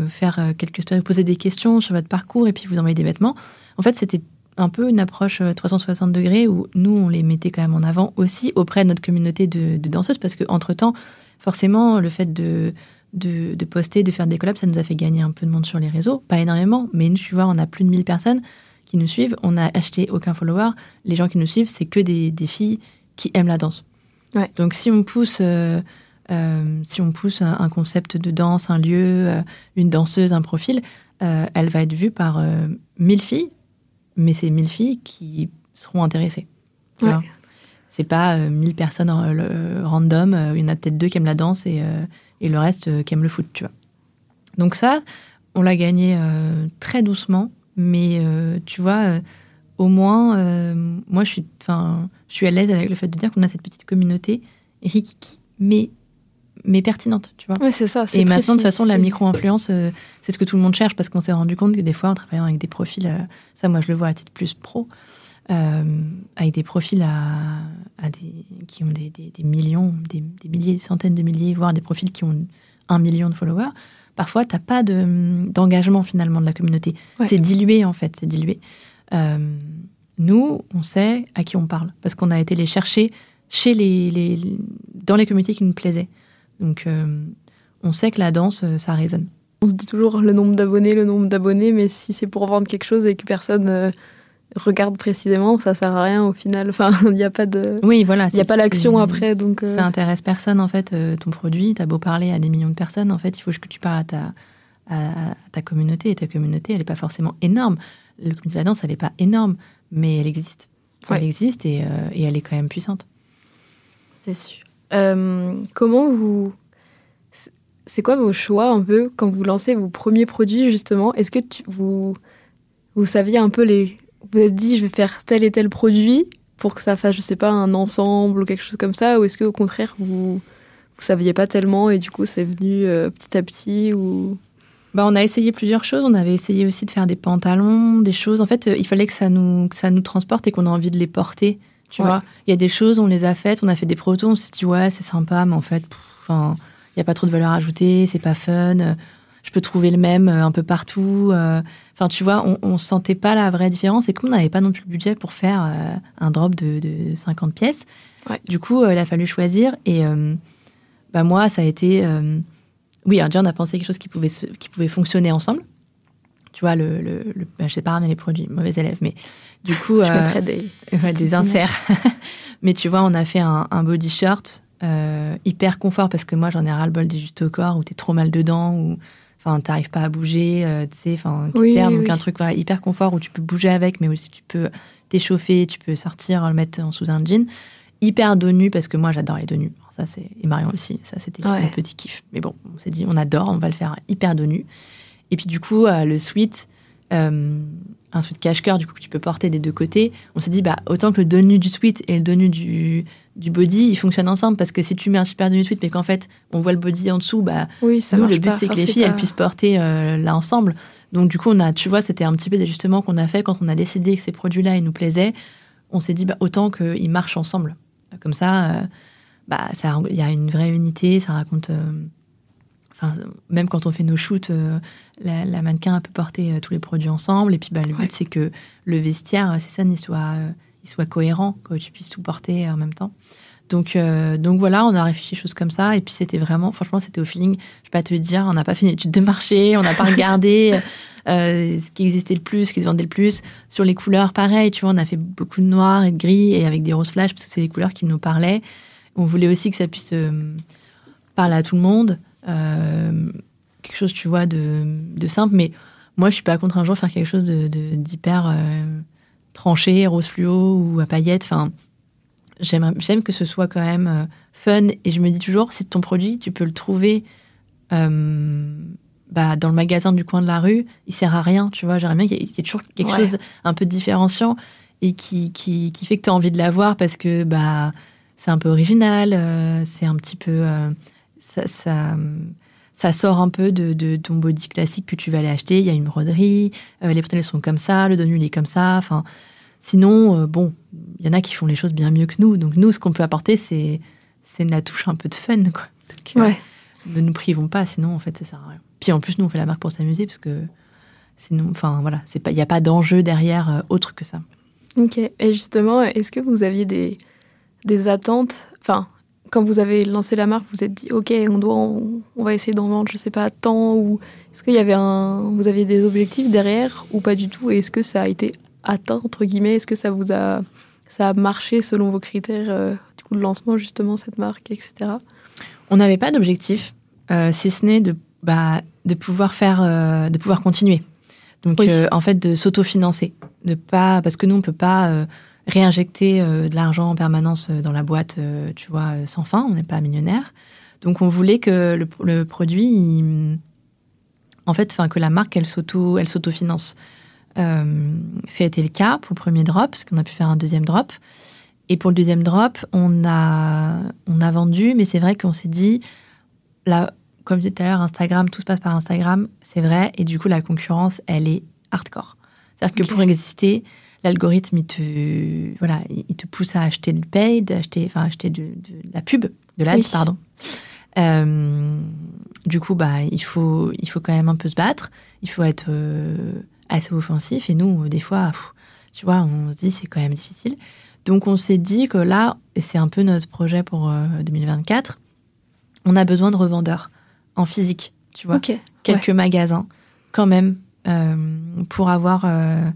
faire quelques stories, poser des questions sur votre parcours et puis vous envoyer des vêtements. En fait, c'était un peu une approche 360 euh, degrés où nous, on les mettait quand même en avant aussi auprès de notre communauté de, danseuses parce qu'entre-temps, forcément, le fait de, de, poster, de faire des collabs, ça nous a fait gagner un peu de monde sur les réseaux. Pas énormément, mais tu vois, on a plus de 1000 personnes qui nous suivent. On n'a acheté aucun follower. Les gens qui nous suivent, c'est que des, filles qui aiment la danse. Donc si on pousse... Euh, euh, si on pousse un, concept de danse, un lieu, une danseuse, un profil, elle va être vue par 1000 filles mais c'est 1000 filles qui seront intéressées. Tu vois c'est pas 1000 euh, personnes euh, random, euh, il y en a peut-être deux qui aiment la danse et, et le reste qui aiment le foot, tu vois. Donc ça, on l'a gagné très doucement, mais tu vois, au moins, moi je suis, je suis à l'aise avec le fait de dire qu'on a cette petite communauté rikiki, mais mais pertinente, tu vois. Ouais, c'est ça. Et maintenant, de toute façon, la micro-influence, euh, c'est ce que tout le monde cherche parce qu'on s'est rendu compte que des fois, en travaillant avec des profils, euh, ça, moi, je le vois à titre plus pro, euh, avec des profils à, à des, qui ont des, des, millions, des, milliers, des centaines de milliers, voire des profils qui ont un million de followers, parfois, tu n'as pas d'engagement finalement de la communauté. C'est dilué, en fait, c'est dilué. nous, on sait à qui on parle parce qu'on a été les chercher chez les, les, dans les communautés qui nous plaisaient. Donc, euh, on sait que la danse, euh, ça résonne. On se dit toujours le nombre d'abonnés, le nombre d'abonnés, mais si c'est pour vendre quelque chose et que personne euh, regarde précisément, ça sert à rien au final. Enfin, il n'y a pas de. Oui, voilà. Il n'y a pas l'action après, donc. Ça intéresse personne en fait. ton produit, t'as beau parler à des millions de personnes, en fait, il faut que tu parles à ta, à, ta communauté. Et ta communauté, elle n'est pas forcément énorme. Le communauté de la danse, elle n'est pas énorme, mais elle existe. Elle existe et, et elle est quand même puissante. C'est sûr. Euh, comment vous. C'est quoi vos choix un peu quand vous lancez vos premiers produits justement? Est-ce que vous, vous saviez un peu les. Vous êtes dit je vais faire tel et tel produit pour que ça fasse, je sais pas, un ensemble ou quelque chose comme ça Ou est-ce qu'au contraire vous vous saviez pas tellement et du coup c'est venu euh, petit à petit ou? Bah, on a essayé plusieurs choses. On avait essayé aussi de faire des pantalons, des choses. En fait, euh, il fallait que ça nous, que ça nous transporte et qu'on ait envie de les porter. Tu vois, il y a des choses, on les a faites, on a fait des protos, on s'est dit ouais, c'est sympa, mais en fait, il n'y a pas trop de valeur ajoutée, c'est pas fun. Euh, je peux trouver le même euh, un peu partout. Euh. Enfin, tu vois, on, ne sentait pas la vraie différence. Et comme on n'avait pas non plus le budget pour faire un drop de, 50 pièces, du coup, il a fallu choisir. Et bah moi, ça a été. oui, déjà, on a pensé quelque chose qui pouvait, qui pouvait fonctionner ensemble. Tu vois, le, le, le bah, je sais pas ramener les produits, mauvais élève, mais du coup, Je euh, des. ouais, des petites inserts. mais tu vois, on a fait un, un body shirt euh, hyper confort parce que moi, j'en ai ras le bol des justes au corps où t'es trop mal dedans ou enfin t'arrives pas à bouger, euh, tu sais, enfin qui Oui, sert. oui, donc oui. un truc voilà, hyper confort où tu peux bouger avec, mais aussi tu peux t'échauffer, tu peux sortir, le mettre en sous un jean. Hyper dos nu parce que moi, j'adore les dos nus. Ça, c'est et Marion aussi. Ça, c'était Ouais. mon petit kiff. Mais bon, on s'est dit, on adore, on va le faire hyper dos nu. Et puis du coup, euh, le sweat, euh, un sweat cache-cœur, du coup, que tu peux porter des deux côtés. On s'est dit, bah, autant que le dos du sweat et le dos du, du body, ils fonctionnent ensemble. Parce que si tu mets un super dos sweat, mais qu'en fait, on voit le body en dessous, bah, Oui, ça nous, le but, c'est que les filles, elles puissent porter euh, là ensemble. Donc, du coup, on a, tu vois, c'était un petit peu d'ajustement qu'on a fait quand on a décidé que ces produits-là, ils nous plaisaient. On s'est dit, bah, autant qu'ils marchent ensemble. Comme ça, bah, ça, il y a une vraie unité, ça raconte. Enfin, même quand on fait nos shoots, euh, la, la mannequin peut porter euh, tous les produits ensemble. Et puis, bah, le but, c'est que le vestiaire, c'est ça, il soit, euh, il soit cohérent, que tu puisses tout porter en même temps. Donc, euh, donc voilà, on a réfléchi choses comme ça. Et puis, c'était vraiment, franchement, c'était au feeling. Je vais pas te le dire, on n'a pas fait une étude de marché, on n'a pas regardé euh, ce qui existait le plus, ce qui se vendait le plus. Sur les couleurs, pareil, tu vois, on a fait beaucoup de noir et de gris et avec des roses flash, parce que c'est les couleurs qui nous parlaient. On voulait aussi que ça puisse parler à tout le monde. Euh, quelque chose, tu vois, de, de simple. Mais moi, je suis pas contre un jour faire quelque chose de- de- d'hyper euh, tranché, rose fluo ou à paillettes. Enfin, j'aime que ce soit quand même euh, fun. Et je me dis toujours, si ton produit, tu peux le trouver euh, bah, dans le magasin du coin de la rue, il sert à rien, tu vois. J'aimerais bien qu'il y, ait- qu'il y ait toujours quelque Ouais. chose un peu différenciant et qui, qui, qui fait que tu as envie de l'avoir parce que bah, c'est un peu original, euh, c'est un petit peu. euh, ça, ça, ça sort un peu de, de ton body classique que tu vas aller acheter. Il y a une broderie, euh, les bretelles sont comme ça, le dos est comme ça. Enfin, sinon, euh, bon, il y en a qui font les choses bien mieux que nous. Donc nous, ce qu'on peut apporter, c'est c'est la touche un peu de fun, quoi. Donc, euh, ne nous privons pas, sinon en fait ça sert à rien. Puis en plus nous on fait la marque pour s'amuser parce que sinon, enfin voilà, c'est pas, il y a pas d'enjeu derrière autre que ça. Ok. Et justement, est-ce que vous aviez des, des attentes Enfin, quand vous avez lancé la marque, vous vous êtes dit, ok, on doit, on, on va essayer d'en vendre, je sais pas, tant ou est-ce qu'il y avait un, vous aviez des objectifs derrière ou pas du tout Et est-ce que ça a été atteint entre guillemets Est-ce que ça vous a, ça a marché selon vos critères euh, du coup de lancement justement cette marque, etc. On n'avait pas d'objectif, euh, si ce n'est de, bah, de pouvoir faire, euh, de pouvoir continuer. Donc Oui. en fait de s'autofinancer, de pas parce que nous on peut pas réinjecter euh, de l'argent en permanence euh, dans la boîte, euh, tu vois, sans fin. On n'est pas millionnaire. Donc on voulait que le, le produit, il- en fait, enfin que la marque elle s'auto, elle s'autofinance. Euh, ça a été le cas pour le premier drop, parce qu'on a pu faire un deuxième drop. Et pour le deuxième drop, on a, on a vendu, mais c'est vrai qu'on s'est dit, là, comme je disais tout à l'heure, Instagram, tout se passe par Instagram, c'est vrai, et du coup, la concurrence, elle est hardcore. C'est-à-dire que pour exister, l'algorithme, il te, voilà, il te pousse à acheter le paid, acheter, enfin, acheter de, de la pub, de l'ads, Oui. pardon. Euh, du coup, bah, il faut, il faut quand même un peu se battre. Il faut être euh, assez offensif. Et nous, euh, des fois, pff, tu vois, on se dit c'est quand même difficile. Donc, on s'est dit que là, et c'est un peu notre projet pour euh, 2024, on a besoin de revendeurs en physique. Tu vois, quelques magasins quand même euh, pour avoir euh,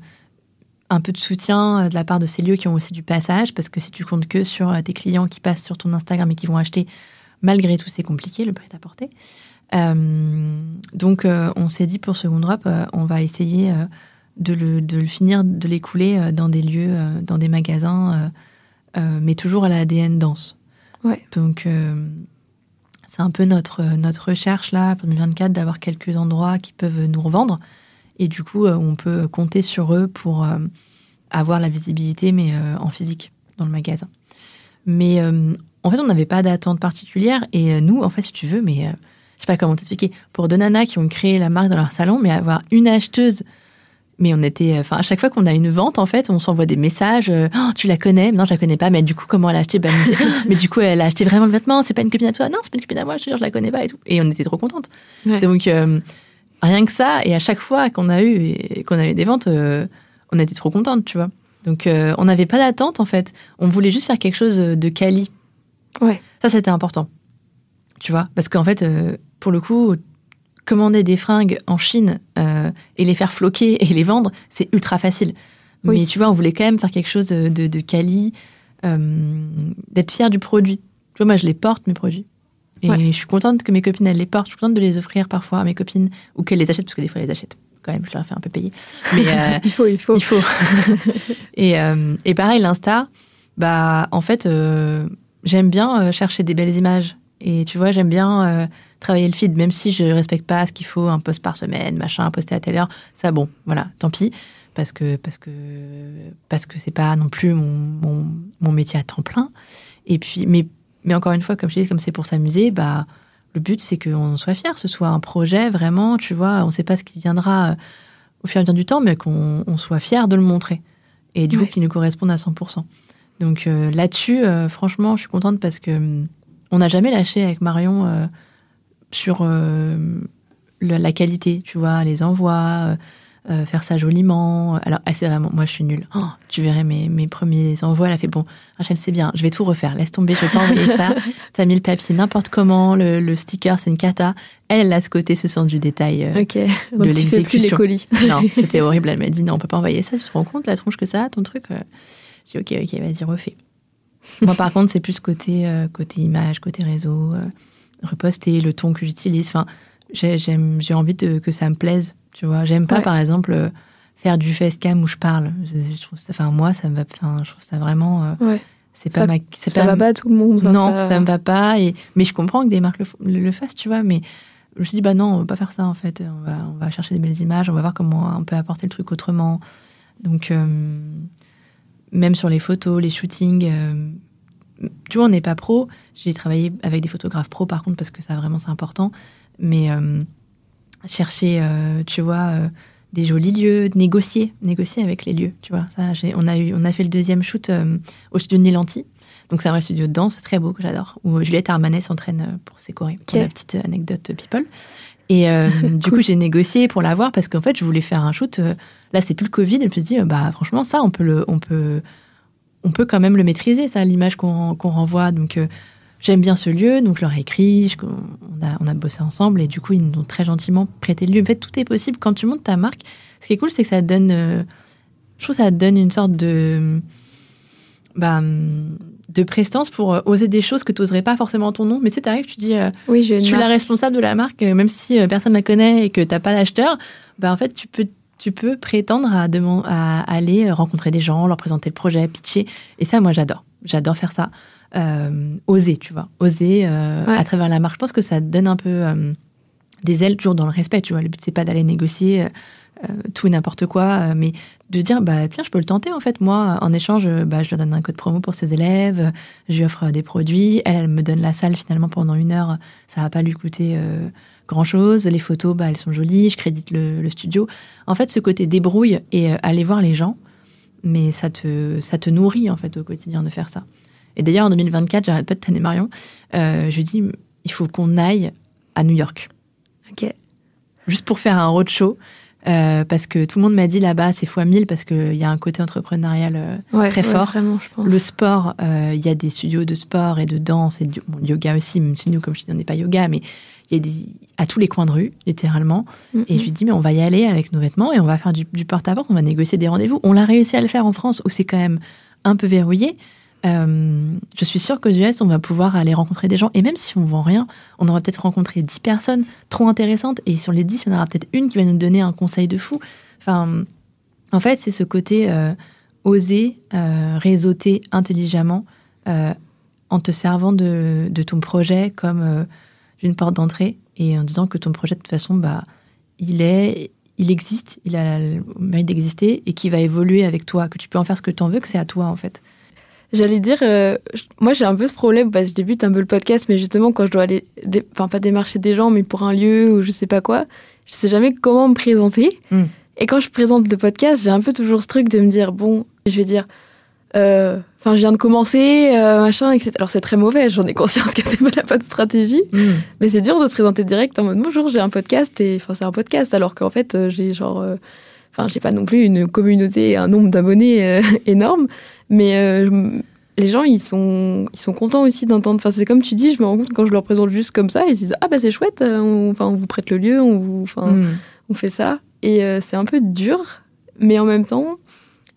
un peu de soutien euh, de la part de ces lieux qui ont aussi du passage parce que si tu comptes que sur euh, tes clients qui passent sur ton Instagram et qui vont acheter malgré tout c'est compliqué le prix à porter Euh, donc euh, on s'est dit pour Second Drop euh, on va essayer de, le, de le finir de l'écouler dans des lieux dans des magasins mais toujours à l'ADN dense Ouais. donc c'est un peu notre, notre recherche là pour 2024 d'avoir quelques endroits qui peuvent nous revendre. Et du coup, euh, on peut compter sur eux pour euh, avoir la visibilité, mais euh, en physique, dans le magasin. Mais en fait, on n'avait pas d'attente particulière. Et nous, en fait, si tu veux, mais je sais pas comment t'expliquer, pour deux nanas qui ont créé la marque dans leur salon, mais avoir une acheteuse mais on était, enfin, à chaque fois qu'on a une vente, en fait, on s'envoie des messages. Oh, tu la connais? Non, je la connais pas. Mais du coup, comment elle a acheté? Bah, dit, Mais du coup, elle a acheté vraiment le vêtement. C'est pas une copine à toi? Non, c'est pas une copine à moi. Je te jure, je la connais pas et tout. Et on était trop contente. Ouais. Donc euh, rien que ça. Et à chaque fois qu'on a eu qu'on a eu des ventes, euh, on était trop contente, tu vois. Donc euh, on n'avait pas d'attente en fait. On voulait juste faire quelque chose de quali. Ouais. Ça, c'était important. Tu vois? Parce qu'en fait, euh, pour le coup, commander des fringues en Chine et les faire floquer et les vendre, c'est ultra facile. Mais tu vois, on voulait quand même faire quelque chose de, de quali, d'être fier du produit. Tu vois, moi, je les porte, mes produits. Et je suis contente que mes copines, elles les portent. Je suis contente de les offrir parfois à mes copines ou qu'elles les achètent, parce que des fois, elles les achètent. Quand même, je leur fais un peu payer. Mais euh, il faut, il faut. Il faut. et, euh, et pareil, l'Insta, bah, en fait, euh, j'aime bien chercher des belles images. Et tu vois, j'aime bien travailler le feed, même si je ne respecte pas ce qu'il faut, un post par semaine, machin, poster à telle heure. Ça, bon, voilà, tant pis parce que parce que parce que c'est pas non plus mon, mon, mon, métier à temps plein. Et puis, mais mais encore une fois, comme je dis, comme c'est pour s'amuser, bah, le but, c'est qu'on soit fier, ce soit un projet vraiment, tu vois, on ne sait pas ce qui viendra euh, au fur et à mesure du temps, mais qu'on soit fier de le montrer. Et du coup, qu'il nous corresponde à 100%. Donc euh, là-dessus, euh, franchement, je suis contente parce que on n'a jamais lâché avec Marion sur la, qualité, tu vois, les envois, euh, faire ça joliment. Alors, c'est vraiment, moi, je suis nulle. Oh, tu verrais mes, mes premiers envois. Elle a fait bon, Rachel, c'est bien, je vais tout refaire. Laisse tomber, je vais pas envoyer ça. T'as mis le papier n'importe comment, le, sticker, c'est une cata. Elle, elle a ce côté, ce sens du détail euh, Ok. Donc de l'exécution. colis. non, c'était horrible. Elle m'a dit non, on peut pas envoyer ça. Tu te rends compte la tronche que ça, ton truc euh. J'ai dit ok, ok, vas-y, refais. Moi, par contre, c'est plus côté, côté image, côté réseau, reposter, le ton que j'utilise. Enfin, j'ai envie de, que ça me plaise tu vois, j'aime pas, par exemple, euh, faire du facecam où je parle. Je, trouve ça, enfin, moi, ça me va, enfin, je trouve ça vraiment. Euh, ouais. C'est pas ça, ma. Ça va pas à tout le monde. non, ça... me va pas. Et, mais je comprends que des marques le, le, fassent, tu vois. Mais je me suis dit, bah non, on va pas faire ça, en fait. On va, on va chercher des belles images, on va voir comment on peut apporter le truc autrement. Donc, euh, même sur les photos, les shootings, tu vois, on n'est pas pro. J'ai travaillé avec des photographes pro, par contre, parce que ça, vraiment, c'est important. Mais chercher, euh, tu vois, euh, des jolis lieux, négocier, négocier avec les lieux, tu vois. Ça, on a eu, on a fait le deuxième shoot euh, au studio de Nilanti. Donc c'est un vrai studio de danse très beau que j'adore où Juliette Armanet s'entraîne pour ses chorés. Pour la petite anecdote people. Et du coup j'ai négocié pour l'avoir parce qu'en fait je voulais faire un shoot. là c'est plus le Covid. Et je me suis dit bah franchement ça on peut le, on peut, on peut quand même le maîtriser ça l'image qu'on renvoie. Donc j'aime bien ce lieu, donc je leur ai écrit, on, a, on a bossé ensemble et du coup, ils nous ont très gentiment prêté le lieu. En fait, tout est possible quand tu montes ta marque. Ce qui est cool, c'est que ça donne, euh, je trouve, ça donne une sorte de, bah, de prestance pour euh, oser des choses que tu n'oserais pas forcément en ton nom. Mais c'est arrive, tu dis, euh, oui, je suis la responsable de la marque, même si personne ne la connaît et que tu n'as pas d'acheteur, bah, en fait, tu peux tu peux prétendre à, à aller rencontrer des gens, leur présenter le projet, pitcher. Et ça, moi, j'adore. J'adore faire ça. Euh, oser, tu vois, oser euh, à travers la marque. Je pense que ça donne un peu euh, des ailes, toujours dans le respect, tu vois. Le but, c'est pas d'aller négocier tout et n'importe quoi, mais de dire, bah tiens, je peux le tenter en fait. Moi, en échange, bah, je lui donne un code promo pour ses élèves, je lui offre des produits, elle, me donne la salle finalement pendant une heure, ça va pas lui coûter grand chose. Les photos, bah, elles sont jolies, je crédite le, studio. En fait, ce côté débrouille et aller voir les gens, mais ça te, ça te nourrit en fait au quotidien de faire ça. Et d'ailleurs, en 2024, j'arrête pas de tanner Marion. Euh, je dis, il faut qu'on aille à New York. Ok. Juste pour faire un roadshow. Euh, parce que tout le monde m'a dit là-bas, c'est fois 1000 parce qu'il y a un côté entrepreneurial euh, très fort. Vraiment, je pense. Le sport, euh, il y a des studios de sport et de danse et de yoga aussi, même si nous, comme je dis, on n'est pas yoga, mais il y a des, à tous les coins de rue, littéralement. Mm-hmm. Et je lui dis, mais on va y aller avec nos vêtements et on va faire du, du porte-à-porte, on va négocier des rendez-vous. On l'a réussi à le faire en France où c'est quand même un peu verrouillé. Euh, je suis sûre qu'aux US, on va pouvoir aller rencontrer des gens. Et même si on ne vend rien, on aura peut-être rencontré 10 personnes trop intéressantes. Et sur les 10, il y en aura peut-être une qui va nous donner un conseil de fou. Enfin, en fait, c'est ce côté euh, oser euh, réseauter intelligemment en te servant de, ton projet comme d'une porte d'entrée et en disant que ton projet, de toute façon, bah, il est, il existe, il a le mérite d'exister et qui va évoluer avec toi, que tu peux en faire ce que tu en veux, que c'est à toi, en fait. J'allais dire, euh, moi j'ai un peu ce problème parce que je débute un peu le podcast, mais justement quand je dois aller, enfin pas démarcher des gens, mais pour un lieu ou je sais pas quoi, je sais jamais comment me présenter. Hmm. Et quand je présente le podcast, j'ai un peu toujours ce truc de me dire, bon, je vais dire, euh, enfin je viens de commencer, euh, machin, etc. Alors c'est très mauvais, j'en ai conscience que c'est pas la bonne stratégie, hmm. mais c'est dur de se présenter direct en mode bonjour, j'ai un podcast, et enfin c'est un podcast, alors qu'en fait j'ai genre enfin j'ai pas non plus une communauté un nombre d'abonnés énorme mais les gens, ils sont, ils sont contents aussi d'entendre. Enfin, c'est comme tu dis, je me rends compte quand je leur présente juste comme ça, ils se disent Ah, bah c'est chouette, euh, on, enfin, on vous prête le lieu, on, vous, enfin, Mm. on fait ça. Et euh, c'est un peu dur, mais en même temps,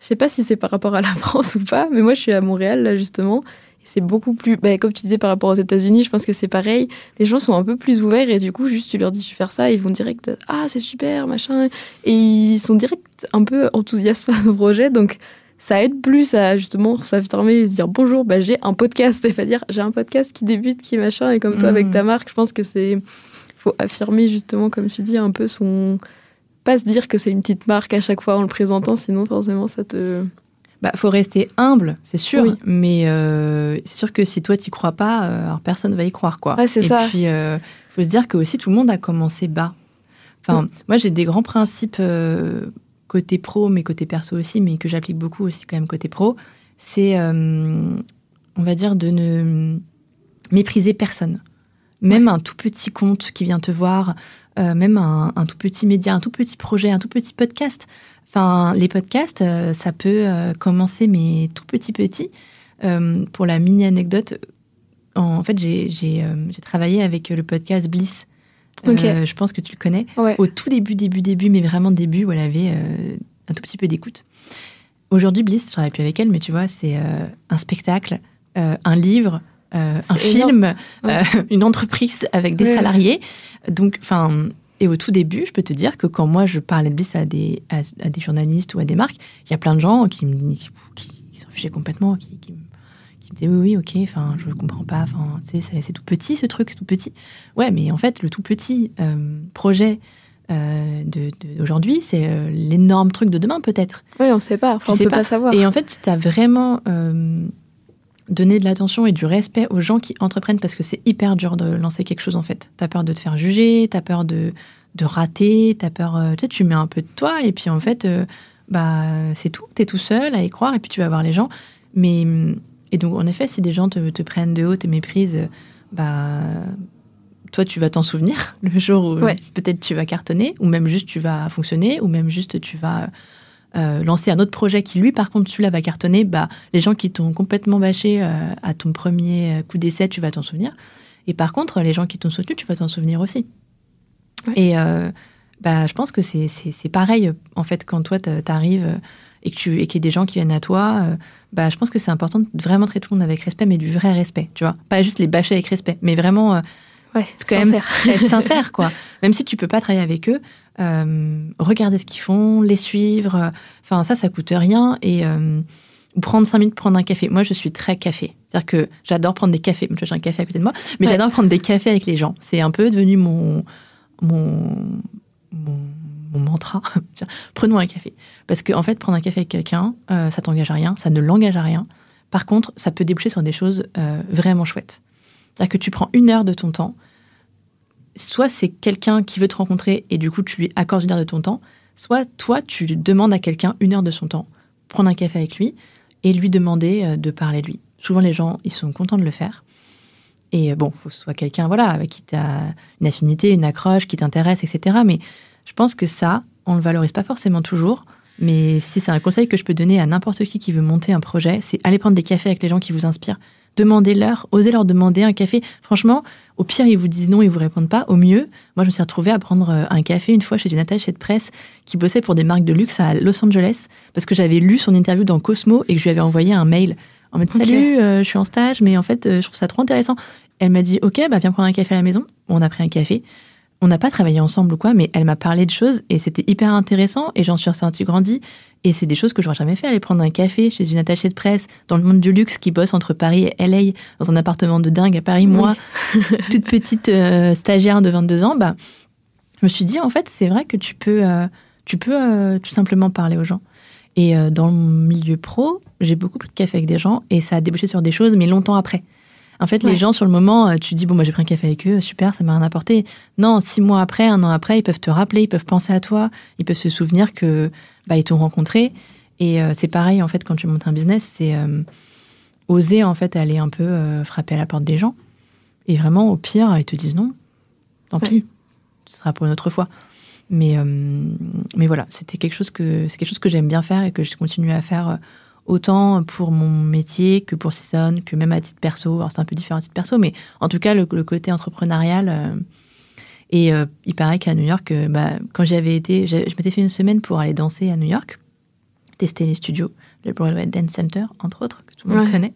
je sais pas si c'est par rapport à la France ou pas, mais moi je suis à Montréal, là, justement. Et c'est beaucoup plus. bah, comme tu disais par rapport aux États-Unis, je pense que c'est pareil. Les gens sont un peu plus ouverts et du coup, juste tu leur dis je vais faire ça, ils vont direct Ah, c'est super, machin. Et ils sont direct un peu enthousiastes face au projet. Donc ça aide plus à justement s'affirmer et se dire bonjour, bah, j'ai un podcast. Et pas dire j'ai un podcast qui débute, qui machin. Et comme toi, avec ta marque, je pense que c'est. faut affirmer justement, comme tu dis, un peu son. Pas se dire que c'est une petite marque à chaque fois en le présentant, sinon forcément ça te. Bah, faut rester humble, c'est sûr. Oui. Mais euh, c'est sûr que si toi t'y crois pas, euh, alors personne va y croire, quoi. Ouais, c'est Et ça. puis, euh, faut se dire que aussi tout le monde a commencé bas. Enfin, Mm. moi j'ai des grands principes euh, côté pro, mais côté perso aussi, mais que j'applique beaucoup aussi quand même côté pro. C'est, euh, on va dire, de ne mépriser personne. Même un tout petit compte qui vient te voir, euh, même un, tout petit média, un tout petit projet, un tout petit podcast. Enfin, les podcasts, euh, ça peut commencer, mais tout petit petit. Pour la mini anecdote, en, fait, j'ai, euh, j'ai travaillé avec le podcast Bliss. Euh, je pense que tu le connais. Ouais. Au tout début, début, début, mais vraiment début, où elle avait euh, un tout petit peu d'écoute. Aujourd'hui, Bliss, je travaille plus avec elle, mais tu vois, c'est euh, un spectacle, un livre, un énorme. film, Ouais. une entreprise avec des ouais. salariés. Donc, enfin, et au tout début, je peux te dire que quand moi je parlais de Bliss à des, à, à des journalistes ou à des marques, il y a plein de gens qui me qui, qui s'en fichaient complètement, qui, qui, me- qui me disaient oui, oui, ok, enfin, je comprends pas, enfin, tu sais, c'est- tout petit ce truc, c'est tout petit. Ouais, mais en fait, le tout petit euh, projet euh, de- de- d'aujourd'hui, c'est euh, l'énorme truc de demain peut-être. Ouais, on sait pas. Enfin, on peut pas. pas, savoir. Et en fait, tu as vraiment euh, donné de l'attention et du respect aux gens qui entreprennent, parce que c'est hyper dur de lancer quelque chose en fait. Tu as peur de te faire juger, tu as peur de, de rater, tu as peur. tu sais, tu mets un peu de toi et puis en fait, bah, c'est tout. Tu es tout seul à y croire et puis tu vas voir les gens. Mais, hum, et donc, en effet, si des gens te, te prennent de haut, te méprisent, bah. Toi, tu vas t'en souvenir le jour où Ouais. peut-être tu vas cartonner, ou même juste tu vas fonctionner, ou même juste tu vas euh, lancer un autre projet qui, lui, par contre, celui-là va cartonner, bah, les gens qui t'ont complètement bâché euh, à ton premier coup d'essai, tu vas t'en souvenir. Et par contre, les gens qui t'ont soutenu, tu vas t'en souvenir aussi. Ouais. Et euh, bah, je pense que c'est- c'est c'est pareil, en fait, quand toi, t'a- t'arrives euh, et tu- et qu'il y a des gens qui viennent à toi, euh, bah, je pense que c'est important de vraiment traiter tout le monde avec respect, mais du vrai respect, tu vois. Pas juste les bâcher avec respect, mais vraiment... euh, Ouais, c'est quand sincère. même être sincère, quoi. Même si tu peux pas travailler avec eux, euh, regarder ce qu'ils font, les suivre. Enfin, ça, ça coûte rien. Et ou prendre cinq minutes, prendre un café. Moi, je suis très café. C'est-à-dire que j'adore prendre des cafés. J'ai un café à côté de moi, mais Ouais. j'adore prendre des cafés avec les gens. C'est un peu devenu mon mon mon, mon mantra. Prenons un café. Parce que en fait, prendre un café avec quelqu'un, euh, ça t'engage à rien, ça ne l'engage à rien. Par contre, ça peut déboucher sur des choses euh, vraiment chouettes. C'est-à-dire que tu prends une heure de ton temps. Soit c'est quelqu'un qui veut te rencontrer et du coup tu lui accordes une heure de ton temps. Soit toi tu demandes à quelqu'un une heure de son temps, prendre un café avec lui et lui demander euh, de parler de lui. Souvent les gens ils sont contents de le faire. Et bon, faut que ce soit quelqu'un voilà avec qui tu une affinité, une accroche, qui t'intéresse, etc. Mais je pense que ça, on le valorise pas forcément toujours. Mais si c'est un conseil que je peux donner à n'importe qui qui veut monter un projet, c'est aller prendre des cafés avec les gens qui vous inspirent. Demandez-leur, osez leur demander un café. Franchement, au pire, ils vous disent non, ils vous répondent pas. Au mieux, moi, je me suis retrouvée à prendre euh, un café une fois chez une attachée de presse qui bossait pour des marques de luxe à Los Angeles parce que j'avais lu son interview dans Cosmo et que je lui avais envoyé un mail en mode Ok. salut, euh, je suis en stage, mais en fait, euh, je trouve ça trop intéressant. Elle m'a dit ok, bah viens prendre un café à la maison. On a pris un café. On n'a pas travaillé ensemble ou quoi, mais elle m'a parlé de choses et c'était hyper intéressant et j'en suis ressortie grandie. Et c'est des choses que j'aurais jamais fait, aller prendre un café chez une attachée de presse dans le monde du luxe qui bosse entre Paris et LA dans un appartement de dingue à Paris. Moi, toute petite euh, stagiaire de 22 ans, bah, je me suis dit, en fait, c'est vrai que tu peux, tu peux tout simplement parler aux gens. Et euh, dans le milieu pro, j'ai beaucoup pris de café avec des gens et ça a débouché sur des choses, mais longtemps après. En fait, Ouais. les gens, sur le moment, euh, tu dis, bon, moi, j'ai pris un café avec eux, super, ça m'a rien apporté. Non, six mois après, un an après, ils peuvent te rappeler, ils peuvent penser à toi, ils peuvent se souvenir que bah, ils t'ont rencontré. Et euh, c'est pareil, en fait, quand tu montes un business, c'est euh, oser, en fait, aller un peu euh, frapper à la porte des gens. Et vraiment, au pire, ils te disent non. Tant Ouais. pis, ce sera pour une autre fois. Mais, euh, mais voilà, c'était quelque chose que c'est quelque chose que j'aime bien faire et que je continue à faire euh, autant pour mon métier que pour Season, que même à titre perso. Alors c'est un peu différent à titre perso, mais en tout cas le, côté entrepreneurial. Euh, et euh, il paraît qu'à New York, euh, bah, quand j'avais été, je m'étais fait une semaine pour aller danser à New York, tester les studios, le Broadway Dance Center, entre autres, que tout le monde connaît.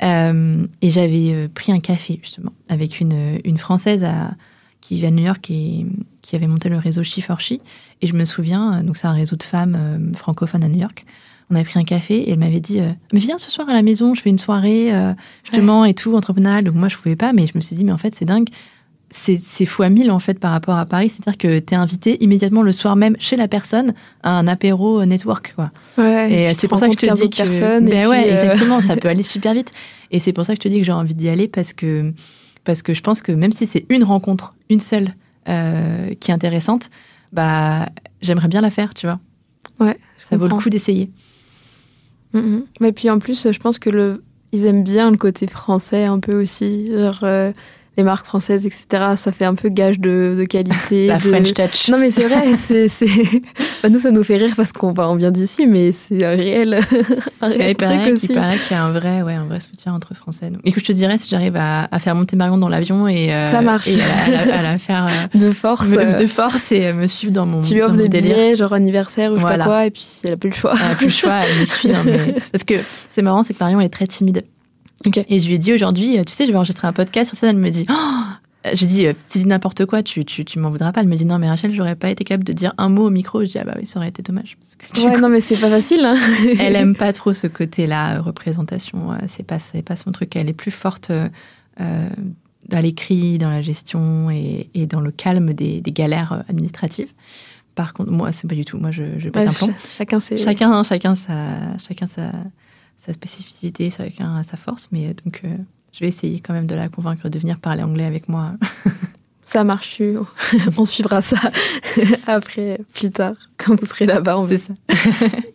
et j'avais pris un café justement avec une, une française à, qui vit à New York et qui avait monté le réseau She for She. Et je me souviens, donc c'est un réseau de femmes francophones à New York. On avait pris un café et elle m'avait dit euh, mais viens ce soir à la maison je fais une soirée euh, justement et tout entrepreneurial donc moi je pouvais pas mais je me suis dit mais en fait c'est dingue. C'est fois mille en fait par rapport à Paris. C'est-à-dire que tu es invité immédiatement le soir même chez la personne à un apéro network quoi. Et c'est pour ça que je te dis que ben ouais euh, exactement ça peut aller super vite. Et c'est pour ça que je te dis que j'ai envie d'y aller parce que parce que je pense que même si c'est une rencontre une seule qui est intéressante bah j'aimerais bien la faire tu vois. Ouais ça vaut le coup d'essayer. Mm Mais puis en plus, je pense que le, ils aiment bien le côté français un peu aussi. Genre, euh, les marques françaises, etc. Ça fait un peu gage de, de qualité. La de... French touch. Non, mais c'est vrai. c'est, bah, nous, ça nous fait rire parce qu'on on vient d'ici, mais c'est un réel, un réel il truc paraît, aussi. Il paraît qu'il y a un vrai, ouais, un vrai soutien entre Français. Donc. Écoute, je te dirais, si j'arrive à, à, faire monter Marion dans l'avion et, euh, ça marche. et à, la faire euh, de force, de force et me suivre dans mon. Tu lui offres des délire. billets, genre anniversaire ou je sais pas quoi, et puis elle a plus le choix. Elle a plus le choix, elle me suit. Hein, mais... Parce que c'est marrant, c'est que Marion elle est très timide. Et je lui ai dit aujourd'hui, tu sais, je vais enregistrer un podcast sur ça. Elle me dit, oh, je dis, euh, si dis n'importe quoi, tu, tu, tu m'en voudras pas. Elle me dit, non, mais Rachel, j'aurais pas été capable de dire un mot au micro. Je dis, ah bah oui, ça aurait été dommage. Parce que, ouais, non, mais c'est pas facile. Hein. elle aime pas trop ce côté-là, euh, représentation. C'est pas, pas son truc. Elle est plus forte euh, dans l'écrit, dans la gestion et, et, dans le calme des, des, galères administratives. Par contre, moi, c'est pas du tout. Moi, je, je pète un plomb. Chacun, chacun, chacun, sa, chacun sa, sa spécificité, chacun a sa force. Mais donc, je vais essayer quand même de la convaincre de venir parler anglais avec moi. Ça marche, on suivra ça après, plus tard, quand vous serez là-bas. C'est ça.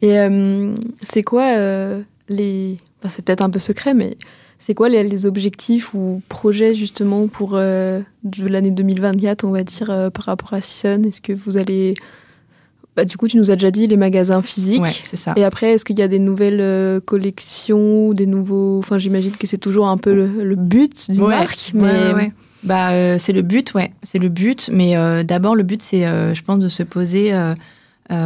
Et euh, c'est quoi euh, les... c'est peut-être un peu secret, mais c'est quoi les, objectifs ou projets justement pour euh, l'année 2024, on va dire, par rapport à Season? Est-ce que vous allez bah, du coup, tu nous as déjà dit les magasins physiques. Ouais, c'est ça. Et après, est-ce qu'il y a des nouvelles euh, collections, des nouveaux. Enfin, j'imagine que c'est toujours un peu le, but d'une marque. Mais... Ouais, bah, euh, c'est le but, ouais. C'est le but. Mais euh, d'abord, le but, c'est, je pense, de se poser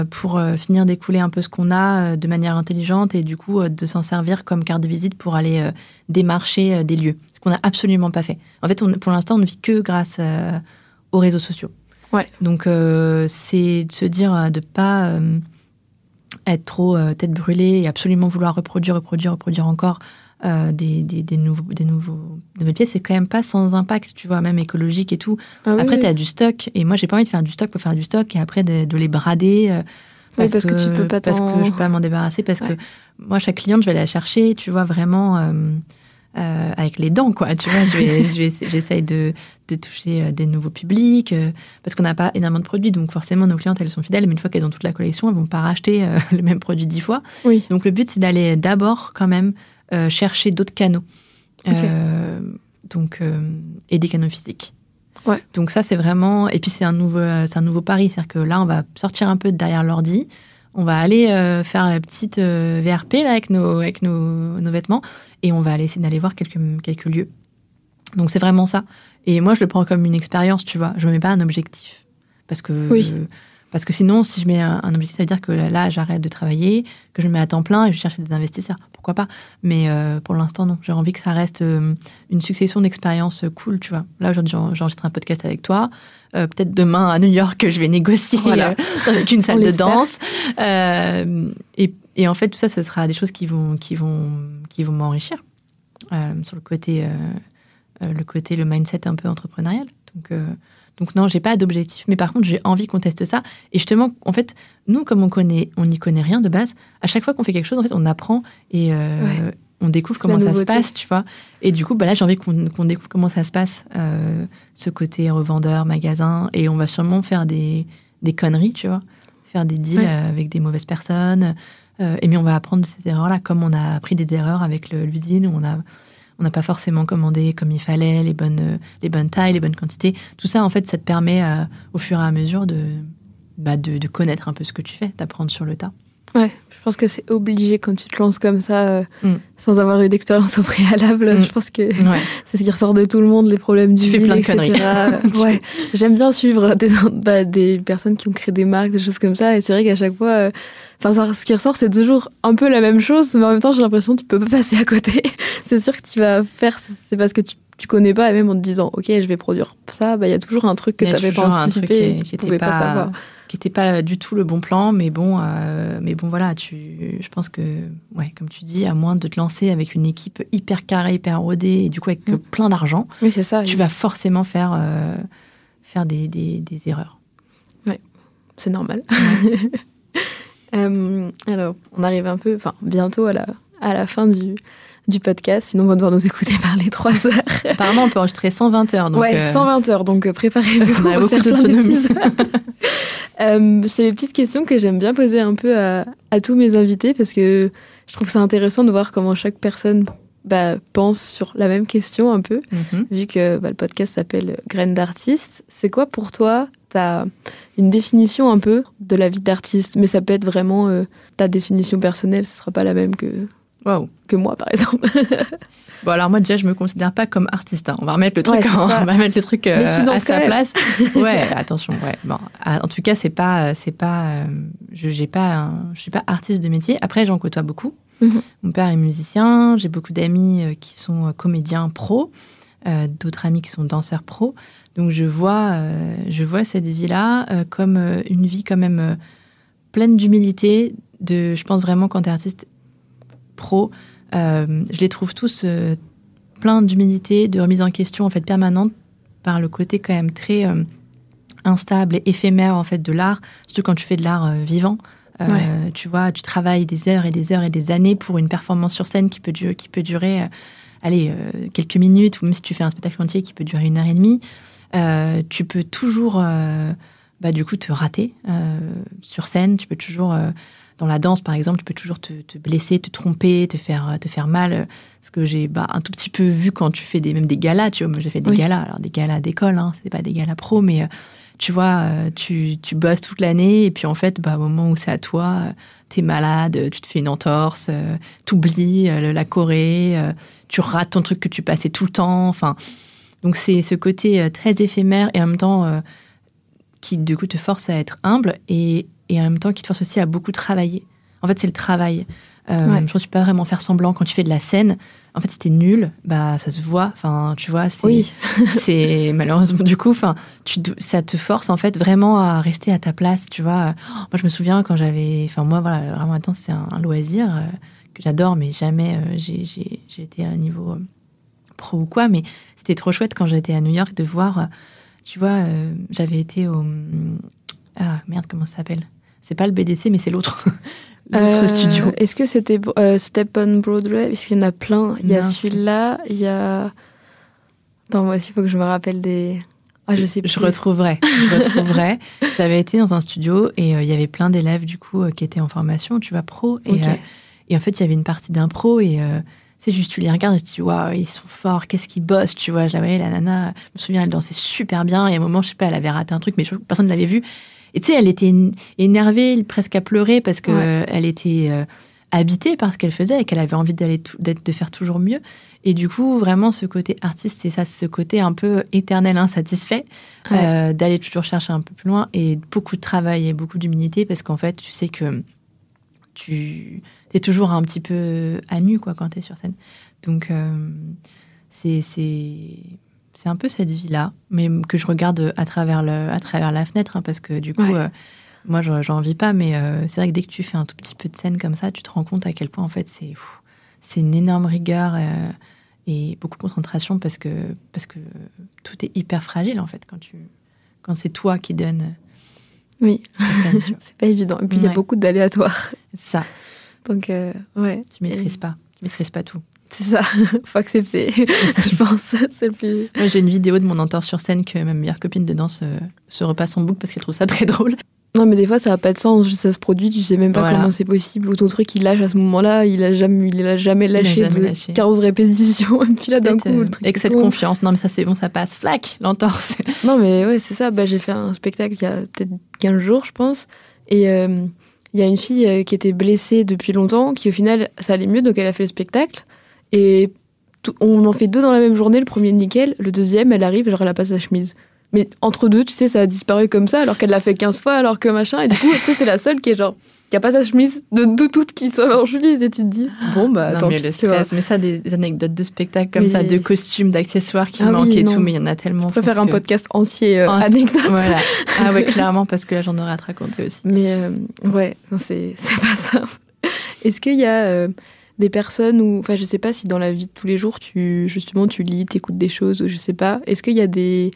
pour finir d'écouler un peu ce qu'on a de manière intelligente et du coup, de s'en servir comme carte de visite pour aller démarcher des lieux. Ce qu'on n'a absolument pas fait. En fait, on, pour l'instant, on ne vit que grâce aux réseaux sociaux. Ouais. Donc, euh, c'est de se dire euh, de pas euh, être trop tête brûlée et absolument vouloir reproduire, reproduire, reproduire encore des, des, des, nouveaux, des nouveaux, nouvelles pièces. C'est quand même pas sans impact, tu vois, même écologique et tout. Ah après, tu as du stock. Et moi, j'ai pas envie de faire du stock pour faire du stock et après de, les brader. Parce, que, tu peux pas Parce que je peux pas m'en débarrasser. Parce que moi, chaque cliente, je vais la chercher, tu vois, vraiment euh, avec les dents, quoi. Tu vois, j'essaye de, de, toucher euh, des nouveaux publics euh, parce qu'on n'a pas énormément de produits, donc forcément nos clientes elles sont fidèles, mais une fois qu'elles ont toute la collection, elles vont pas racheter le même produit dix fois. Oui. Donc le but c'est d'aller d'abord quand même chercher d'autres canaux, donc et des canaux physiques. Ouais. Donc ça c'est vraiment et puis c'est un nouveau un nouveau pari, c'est-à-dire que là on va sortir un peu derrière l'ordi on va aller euh, faire la petite euh, VRP là, avec, nos, avec nos, vêtements et on va aller essayer d'aller voir quelques, quelques lieux. Donc c'est vraiment ça. Et moi, je le prends comme une expérience, tu vois. Je ne mets pas un objectif. Parce que, oui. parce que sinon, si je mets un, objectif, ça veut dire que là, j'arrête de travailler, que je me mets à temps plein et je cherche des investisseurs. Pourquoi pas? Mais euh, pour l'instant, non. J'ai envie que ça reste une succession d'expériences cool, tu vois. Là, aujourd'hui, j'enregistre un podcast avec toi. Euh, peut-être demain à New York, je vais négocier euh, avec une salle de danse. Euh, et, et, en fait, tout ça, ce sera des choses qui vont, qui vont, qui vont m'enrichir sur le côté, le côté, le mindset un peu entrepreneurial. Donc, donc non, j'ai pas d'objectif, mais par contre, j'ai envie qu'on teste ça. Et justement, en fait, nous, comme on connaît, on n'y connaît rien de base. À chaque fois qu'on fait quelque chose, en fait, on apprend et, on découvre comment ça se passe, tu vois. Et du coup, bah là, j'ai envie qu'on découvre comment ça se passe, euh, ce côté revendeur, magasin. Et on va sûrement faire des, des conneries, tu vois. Faire des deals avec des mauvaises personnes. Euh, et mais on va apprendre de ces erreurs-là, comme on a appris des erreurs avec l'usine où on a on n'a pas forcément commandé comme il fallait, les bonnes, les bonnes tailles, les bonnes quantités. Tout ça, en fait, ça te permet, euh, au fur et à mesure, de, bah, de, de, connaître un peu ce que tu fais, d'apprendre sur le tas. Ouais, je pense que c'est obligé quand tu te lances comme ça, euh, Mm. sans avoir eu d'expérience au préalable. Mm. Je pense que Ouais. c'est ce qui ressort de tout le monde, les problèmes du Tu ville, plein etc. ouais, j'aime bien suivre des, bah, des personnes qui ont créé des marques, des choses comme ça. Et c'est vrai qu'à chaque fois, euh, enfin, ce qui ressort, c'est toujours un peu la même chose, mais en même temps, j'ai l'impression que tu peux pas passer à côté. c'est sûr que tu vas faire, c'est parce que tu, tu connais pas, et même en te disant, ok, je vais produire ça, bah, il y a toujours un truc que tu n'avais pas anticipé et que tu pouvais pas, pas- savoir. Qui n'était pas du tout le bon plan, mais bon, euh, mais bon voilà, tu, je pense que, ouais, comme tu dis, à moins de te lancer avec une équipe hyper carrée, hyper rodée, et du coup avec Mm. plein d'argent, Oui, c'est ça. tu vas forcément faire, euh, faire des, des, des erreurs. C'est normal. Euh, alors, on arrive un peu, enfin, bientôt à la, à la fin du, du podcast, sinon on va devoir nous écouter parler trois heures. Apparemment, on peut enregistrer 120 heures. Donc, ouais, euh, 120 heures, donc préparez-vous. on a beaucoup d'autonomie. Euh, c'est les petites questions que j'aime bien poser un peu à, à tous mes invités parce que je trouve ça intéressant de voir comment chaque personne bah, pense sur la même question un peu. Mhm. vu que bah, le podcast s'appelle Graines d'artiste, c'est quoi pour toi ta une définition un peu de la vie d'artiste? Mais ça peut être vraiment euh, ta définition personnelle, ce sera pas la même que, Waouh. que moi, par exemple. Bon, alors moi, déjà, je me considère pas comme artiste. hein. On va remettre le truc, Ouais, c'est en- ça. on va remettre le truc euh, à sa place. Ouais, attention. Ouais. Bon, ah, en tout cas, c'est pas, c'est pas, euh, je, j'ai pas, un- je suis pas artiste de métier. Après, j'en côtoie beaucoup. Mhm. Mon père est musicien. J'ai beaucoup d'amis euh, qui sont comédiens pro, euh, d'autres amis qui sont danseurs pro. Donc, je vois, euh, je vois cette vie-là euh, comme une vie quand même pleine d'humilité. De, je pense vraiment quand tu es artiste pro, euh, je les trouve tous euh, pleins d'humilité, de remise en question en fait permanente par le côté quand même très euh, instable et éphémère en fait de l'art, surtout quand tu fais de l'art vivant. Ouais. Tu vois, tu travailles des heures et des heures et des années pour une performance sur scène qui peut durer, qui peut durer allez, quelques minutes, ou même si tu fais un spectacle entier qui peut durer une heure et demie. Tu peux toujours, bah, du coup, te rater sur scène. Tu peux toujours, dans la danse par exemple, tu peux toujours te, te blesser, te tromper, te faire, te faire mal. Ce que j'ai bah, un tout petit peu vu quand tu fais des, même des galas. Tu vois, moi j'ai fait des Oui. galas, alors des galas d'école, hein, c'est pas des galas pro, mais euh, tu vois, euh, tu, tu bosses toute l'année et puis en fait, bah, au moment où c'est à toi, euh, t'es malade, tu te fais une entorse, euh, t'oublies euh, la Corée, euh, tu rates ton truc que tu passais tout le temps. Enfin, donc c'est ce côté euh, très éphémère et en même temps euh, qui du coup te force à être humble et, et en même temps qui te force aussi à beaucoup travailler. En fait, c'est le travail. Euh, Ouais. Je pense que tu peux pas vraiment faire semblant quand tu fais de la scène. En fait, si t'es nul, bah ça se voit. Enfin, tu vois, c'est Oui, c'est malheureusement du coup enfin tu ça te force en fait vraiment à rester à ta place tu vois Oh, moi je me souviens quand j'avais enfin moi voilà vraiment attends c'est un, un loisir euh, que j'adore mais jamais euh, j'ai été à un niveau euh, pro ou quoi mais c'était trop chouette quand j'étais à New York de voir tu vois j'avais été au ah merde comment ça s'appelle? C'est pas le BDC mais c'est l'autre l'autre Euh, studio Est-ce que c'était euh, Step on Broadway? Parce qu'il y en a plein. Il y a celui-là, il y a. Attends, moi aussi, il faut que je me rappelle des. Ah, je sais plus. Je retrouverai. Je retrouverai. J'avais été dans un studio et euh, il y avait plein d'élèves du coup euh, qui étaient en formation, tu vois, pro. Et, en fait, il y avait une partie d'impro et c'est juste tu les regardes et tu te dis waouh, ils sont forts, qu'est-ce qu'ils bossent, tu vois. Je la voyais, la nana, je me souviens, elle dansait super bien et à un moment, je sais pas, elle avait raté un truc, mais je- personne ne l'avait vu. Et tu sais, elle était éne- énervée, presque à pleurer parce que Ouais. euh, elle était euh, habitée par ce qu'elle faisait et qu'elle avait envie d'aller de faire toujours mieux. Et du coup, vraiment, ce côté artiste, c'est ça, ce côté un peu éternel insatisfait, Ouais. euh, d'aller toujours chercher un peu plus loin et beaucoup de travail et beaucoup d'humilité parce qu'en fait, tu sais que tu es toujours un petit peu à nu quoi, quand tu es sur scène. Donc, euh, c'est c'est un peu cette vie-là, mais que je regarde à travers, le, à travers la fenêtre, hein, parce que du coup, Ouais. euh, moi, j'en vis pas, mais euh, c'est vrai que dès que tu fais un tout petit peu de scène comme ça, tu te rends compte à quel point, en fait, c'est c'est une énorme rigueur euh, et beaucoup de concentration, parce que, parce que tout est hyper fragile, en fait, quand, tu, quand c'est toi qui donnes Oui, c'est pas évident. Et puis, il y a beaucoup d'aléatoires. Ça, Donc, euh, ouais. tu maîtrises pas. Tu maîtrises pas tout. C'est ça, faut accepter, je pense. C'est le plus. Moi, j'ai une vidéo de mon entorse sur scène que ma meilleure copine de danse euh, se repasse en boucle parce qu'elle trouve ça très drôle. Non, mais des fois, ça n'a pas de sens. Ça se produit, tu sais même pas Voilà. comment c'est possible. Ou ton truc, il lâche à ce moment-là, il a jamais, il a jamais lâché jamais de lâché. 15 répétitions. Et puis là, d'un coup, euh, le truc. excès il de tombe. confiance. Non, mais ça, c'est bon, ça passe. Flac, l'entorse. Non, mais ouais, c'est ça. Bah, j'ai fait un spectacle il y a peut-être 15 jours, je pense. Et euh, il y a une fille qui était blessée depuis longtemps, qui au final, ça allait mieux, donc elle a fait le spectacle. Et on en fait deux dans la même journée. Le premier, nickel. Le deuxième, elle arrive, genre, elle a pas sa chemise. Mais entre deux, tu sais, ça a disparu comme ça, alors qu'elle l'a fait 15 fois, alors que machin. Et du coup, tu sais, c'est la seule qui est genre, qui a pas sa chemise, de, de toutes qui sont en chemise. Et tu te dis, bon, bah, non, tant mais pis. le stress. Mais ça, des, anecdotes de spectacles comme Mais- ça, de costumes, d'accessoires qui Ah manquent oui, et non. tout, mais il y en a tellement. On peut faire un que- podcast entier euh, Ah, anecdote. Voilà. Ah ouais, clairement, parce que là, j'en aurais à te raconter aussi. Mais euh, ouais, non, c'est c'est pas ça. Est-ce qu'il y a euh, des personnes ou enfin je sais pas si dans la vie de tous les jours tu justement tu lis, t'écoutes des choses ou je sais pas. Est-ce qu'il y a des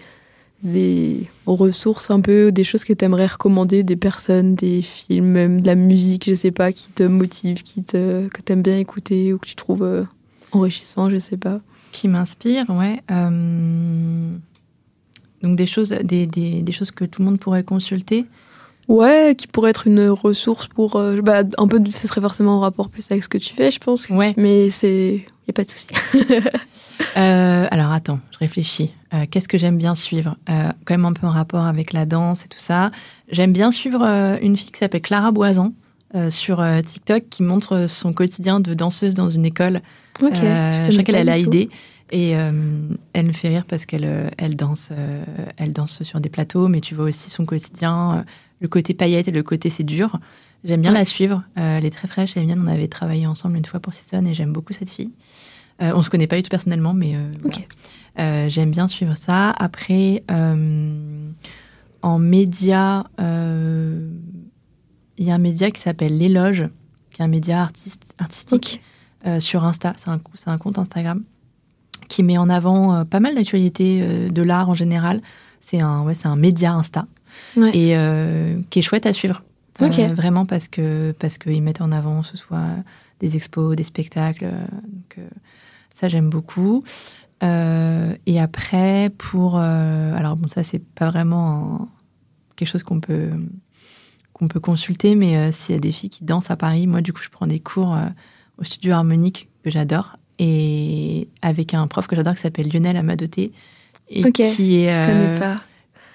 des ressources un peu, des choses que tu aimerais recommander, des personnes, des films, même de la musique, je sais pas, qui te motive, qui te que t'aimes bien écouter ou que tu trouves euh, enrichissant, je sais pas. Qui m'inspire, ouais. euh, Donc des choses, des, des, des choses que tout le monde pourrait consulter. Ouais, qui pourrait être une ressource pour euh, bah, un peu ce serait forcément en rapport plus avec ce que tu fais, je pense. Ouais. Mais c'est y a pas de souci. Euh, alors attends, je réfléchis. Euh, Qu'est-ce que j'aime bien suivre? Quand même un peu en rapport avec la danse et tout ça. J'aime bien suivre une fille qui s'appelle Clara Boisan sur TikTok qui montre son quotidien de danseuse dans une école. Ok. Euh, je je crois qu'elle a l'AID et euh, elle me fait rire parce qu'elle euh, elle danse, euh, elle danse sur des plateaux, mais tu vois aussi son quotidien, le côté paillette et le côté c'est dur. J'aime bien Ouais. la suivre. Euh, elle est très fraîche, elle est mignonne. On avait travaillé ensemble une fois pour Season et j'aime beaucoup cette fille. Euh, on se connaît pas du tout personnellement, mais euh, voilà. Euh, j'aime bien suivre ça. Après, en média, il y a un média qui s'appelle L'Éloge, qui est un média artiste, artistique sur Insta. C'est un, compte Instagram qui met en avant pas mal d'actualités de l'art en général. C'est un, ouais, c'est un média Insta Ouais. et euh, qui est chouette à suivre. Euh, vraiment parce que parce qu'ils mettent en avant ce soit des expos, des spectacles. euh, donc euh, ça j'aime beaucoup. Et après pour alors bon ça c'est pas vraiment un- quelque chose qu'on peut qu'on peut consulter, mais s'il y a des filles qui dansent à Paris, moi du coup je prends des cours au studio harmonique que j'adore et avec un prof que j'adore qui s'appelle Lionel Amadoté et qui est Je connais pas.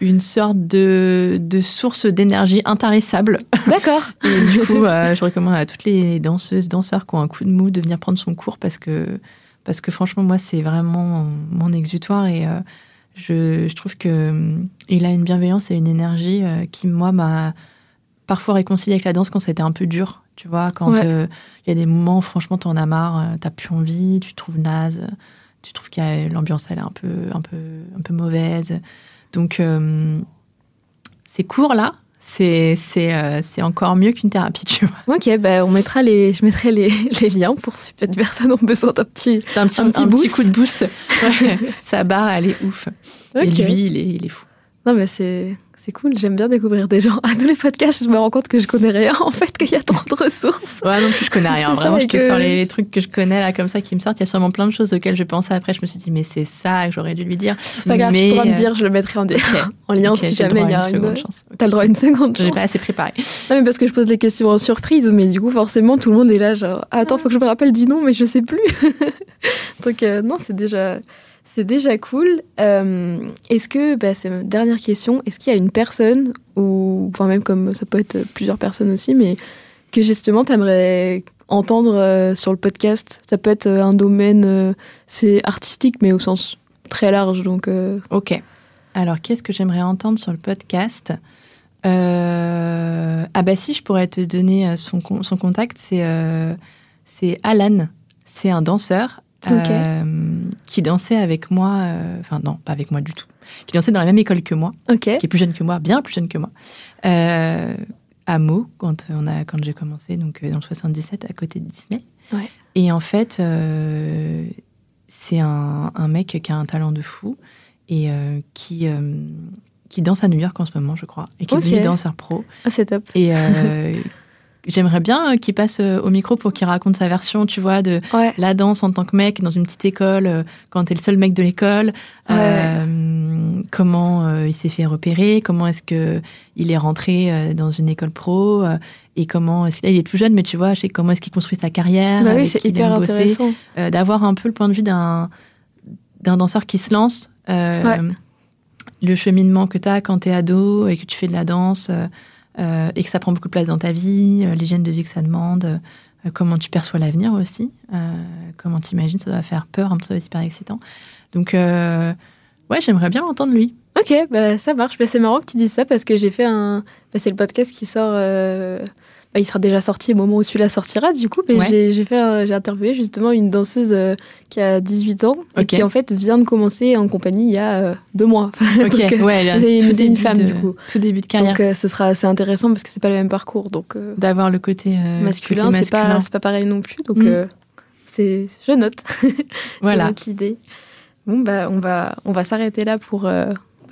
Une sorte de, de source d'énergie intarissable. D'accord. Et du coup, euh, je recommande à toutes les danseuses, danseurs qui ont un coup de mou de venir prendre son cours parce que, parce que franchement, moi, c'est vraiment mon, exutoire et euh, je, je trouve que hum, il a une bienveillance et une énergie euh, qui, moi, m'a parfois réconcilié avec la danse quand c'était un peu dur. Tu vois, quand Ouais. euh, il y a des moments franchement, t'en as marre, euh, t'as plus envie, tu te trouves naze, euh, tu trouves que l'ambiance, elle est un peu, un peu, un peu mauvaise. Donc, euh, ces cours-là, c'est c'est euh, c'est encore mieux qu'une thérapie, tu vois. Ok, bah on mettra les, je mettrai les, les liens pour si peut-être personnes ont besoin d'un petit. Un petit, Un petit un petit boost. coup de boost. Sa barre, elle est ouf. Et Ok. lui, il est, il est fou. Non mais c'est c'est cool. J'aime bien découvrir des gens. À tous les podcasts, je me rends compte que je connais rien en fait, qu'il y a trop de ressources. Ouais, non plus, je connais rien. Vraiment, je que sors les, les trucs que je connais là, comme ça, qui me sortent. Il y a sûrement plein de choses auxquelles je pensais après. Je me suis dit, mais c'est ça que j'aurais dû lui dire. C'est pas grave, Mais, tu pourras me euh, dire, je le mettrai en, lien si j'ai jamais il y a une une. chance. T'as le droit à une seconde. J'ai chance. pas assez préparé. Non mais parce que je pose des questions en surprise, mais du coup forcément tout le monde est là genre ah, attends faut que je me rappelle du nom mais je sais plus. Donc euh, non c'est déjà c'est déjà cool. Euh, est-ce que bah, c'est ma dernière question est-ce qu'il y a une personne ou enfin même comme ça peut être plusieurs personnes aussi mais que justement t'aimerais entendre euh, sur le podcast? Ça peut être euh, un domaine c'est artistique mais au sens très large donc Ok. Alors, qu'est-ce que j'aimerais entendre sur le podcast? Ah bah si, je pourrais te donner son, son contact. C'est c'est Alan. C'est un danseur Euh, qui dansait avec moi. euh, Enfin non, pas avec moi du tout. Qui dansait dans la même école que moi, qui est plus jeune que moi, bien plus jeune que moi. Euh, à Meaux, quand, on a- quand j'ai commencé, donc dans le 77, à côté de Disney. Ouais. Et en fait, c'est un, un mec qui a un talent de fou et euh, qui, euh, qui danse à New York en ce moment, je crois, et qui est devenu danseur pro. ah, c'est top Et euh, j'aimerais bien euh, qu'il passe euh, au micro pour qu'il raconte sa version, tu vois, de ouais la danse en tant que mec dans une petite école, euh, quand t'es le seul mec de l'école, euh, comment euh, il s'est fait repérer, comment est-ce que il est rentré euh, dans une école pro, et comment est-ce qu'il il est tout jeune, mais tu vois, je sais comment est-ce qu'il construit sa carrière, bah oui c'est hyper intéressant d'avoir un peu le point de vue d'un d'un danseur qui se lance. Ouais. Le cheminement que tu as quand tu es ado et que tu fais de la danse, euh, et que ça prend beaucoup de place dans ta vie, l'hygiène de vie que ça demande, comment tu perçois l'avenir aussi, comment tu imagines, ça doit faire peur, un peu, ça doit être hyper excitant. Donc, ouais, j'aimerais bien entendre lui. Ok, bah, ça marche. Bah, c'est marrant que tu dises ça parce que j'ai fait un. Bah, c'est le podcast qui sort. Euh, bah, il sera déjà sorti au moment où tu la sortiras, du coup. Mais j'ai fait, j'ai interviewé justement une danseuse euh, qui a 18 ans et qui en fait vient de commencer en compagnie il y a euh, deux mois. Ok, ouais, c'est une femme du coup. Tout début de carrière. Donc ce sera assez intéressant parce que c'est pas le même parcours. Donc d'avoir le côté masculin, c'est pas c'est pas pareil non plus. Donc mm. c'est je note. voilà. je l'idée. Bon bah on va on va s'arrêter là pour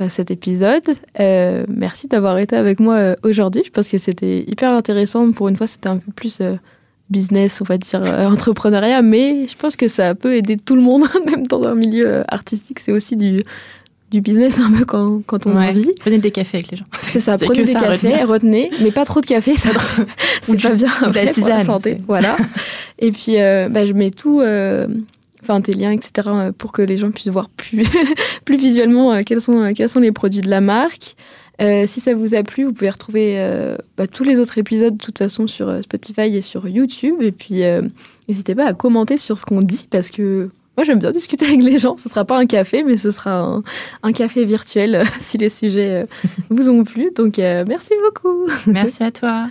cet épisode. Euh, merci d'avoir été avec moi euh, aujourd'hui. Je pense que c'était hyper intéressant. Pour une fois, c'était un peu plus euh, business, on va dire, entrepreneuriat, mais je pense que ça peut aider tout le monde, même dans un milieu artistique. C'est aussi du, du business un peu quand, quand on ouais. en vit. Prenez des cafés avec les gens. C'est ça, prenez des cafés, retenez, mais pas trop de café, ça c'est pas bien la tisane, la santé. Voilà. Et puis, bah, je mets tout enfin tes liens, etc., euh, pour que les gens puissent voir plus, plus visuellement euh, quels, sont, euh, quels sont les produits de la marque. si ça vous a plu, vous pouvez retrouver bah, tous les autres épisodes de toute façon sur Spotify et sur YouTube. Et puis, n'hésitez pas à commenter sur ce qu'on dit parce que moi, j'aime bien discuter avec les gens. Ce sera pas un café, mais ce sera un, un café virtuel si les sujets vous ont plu. Donc, merci beaucoup. Merci à toi.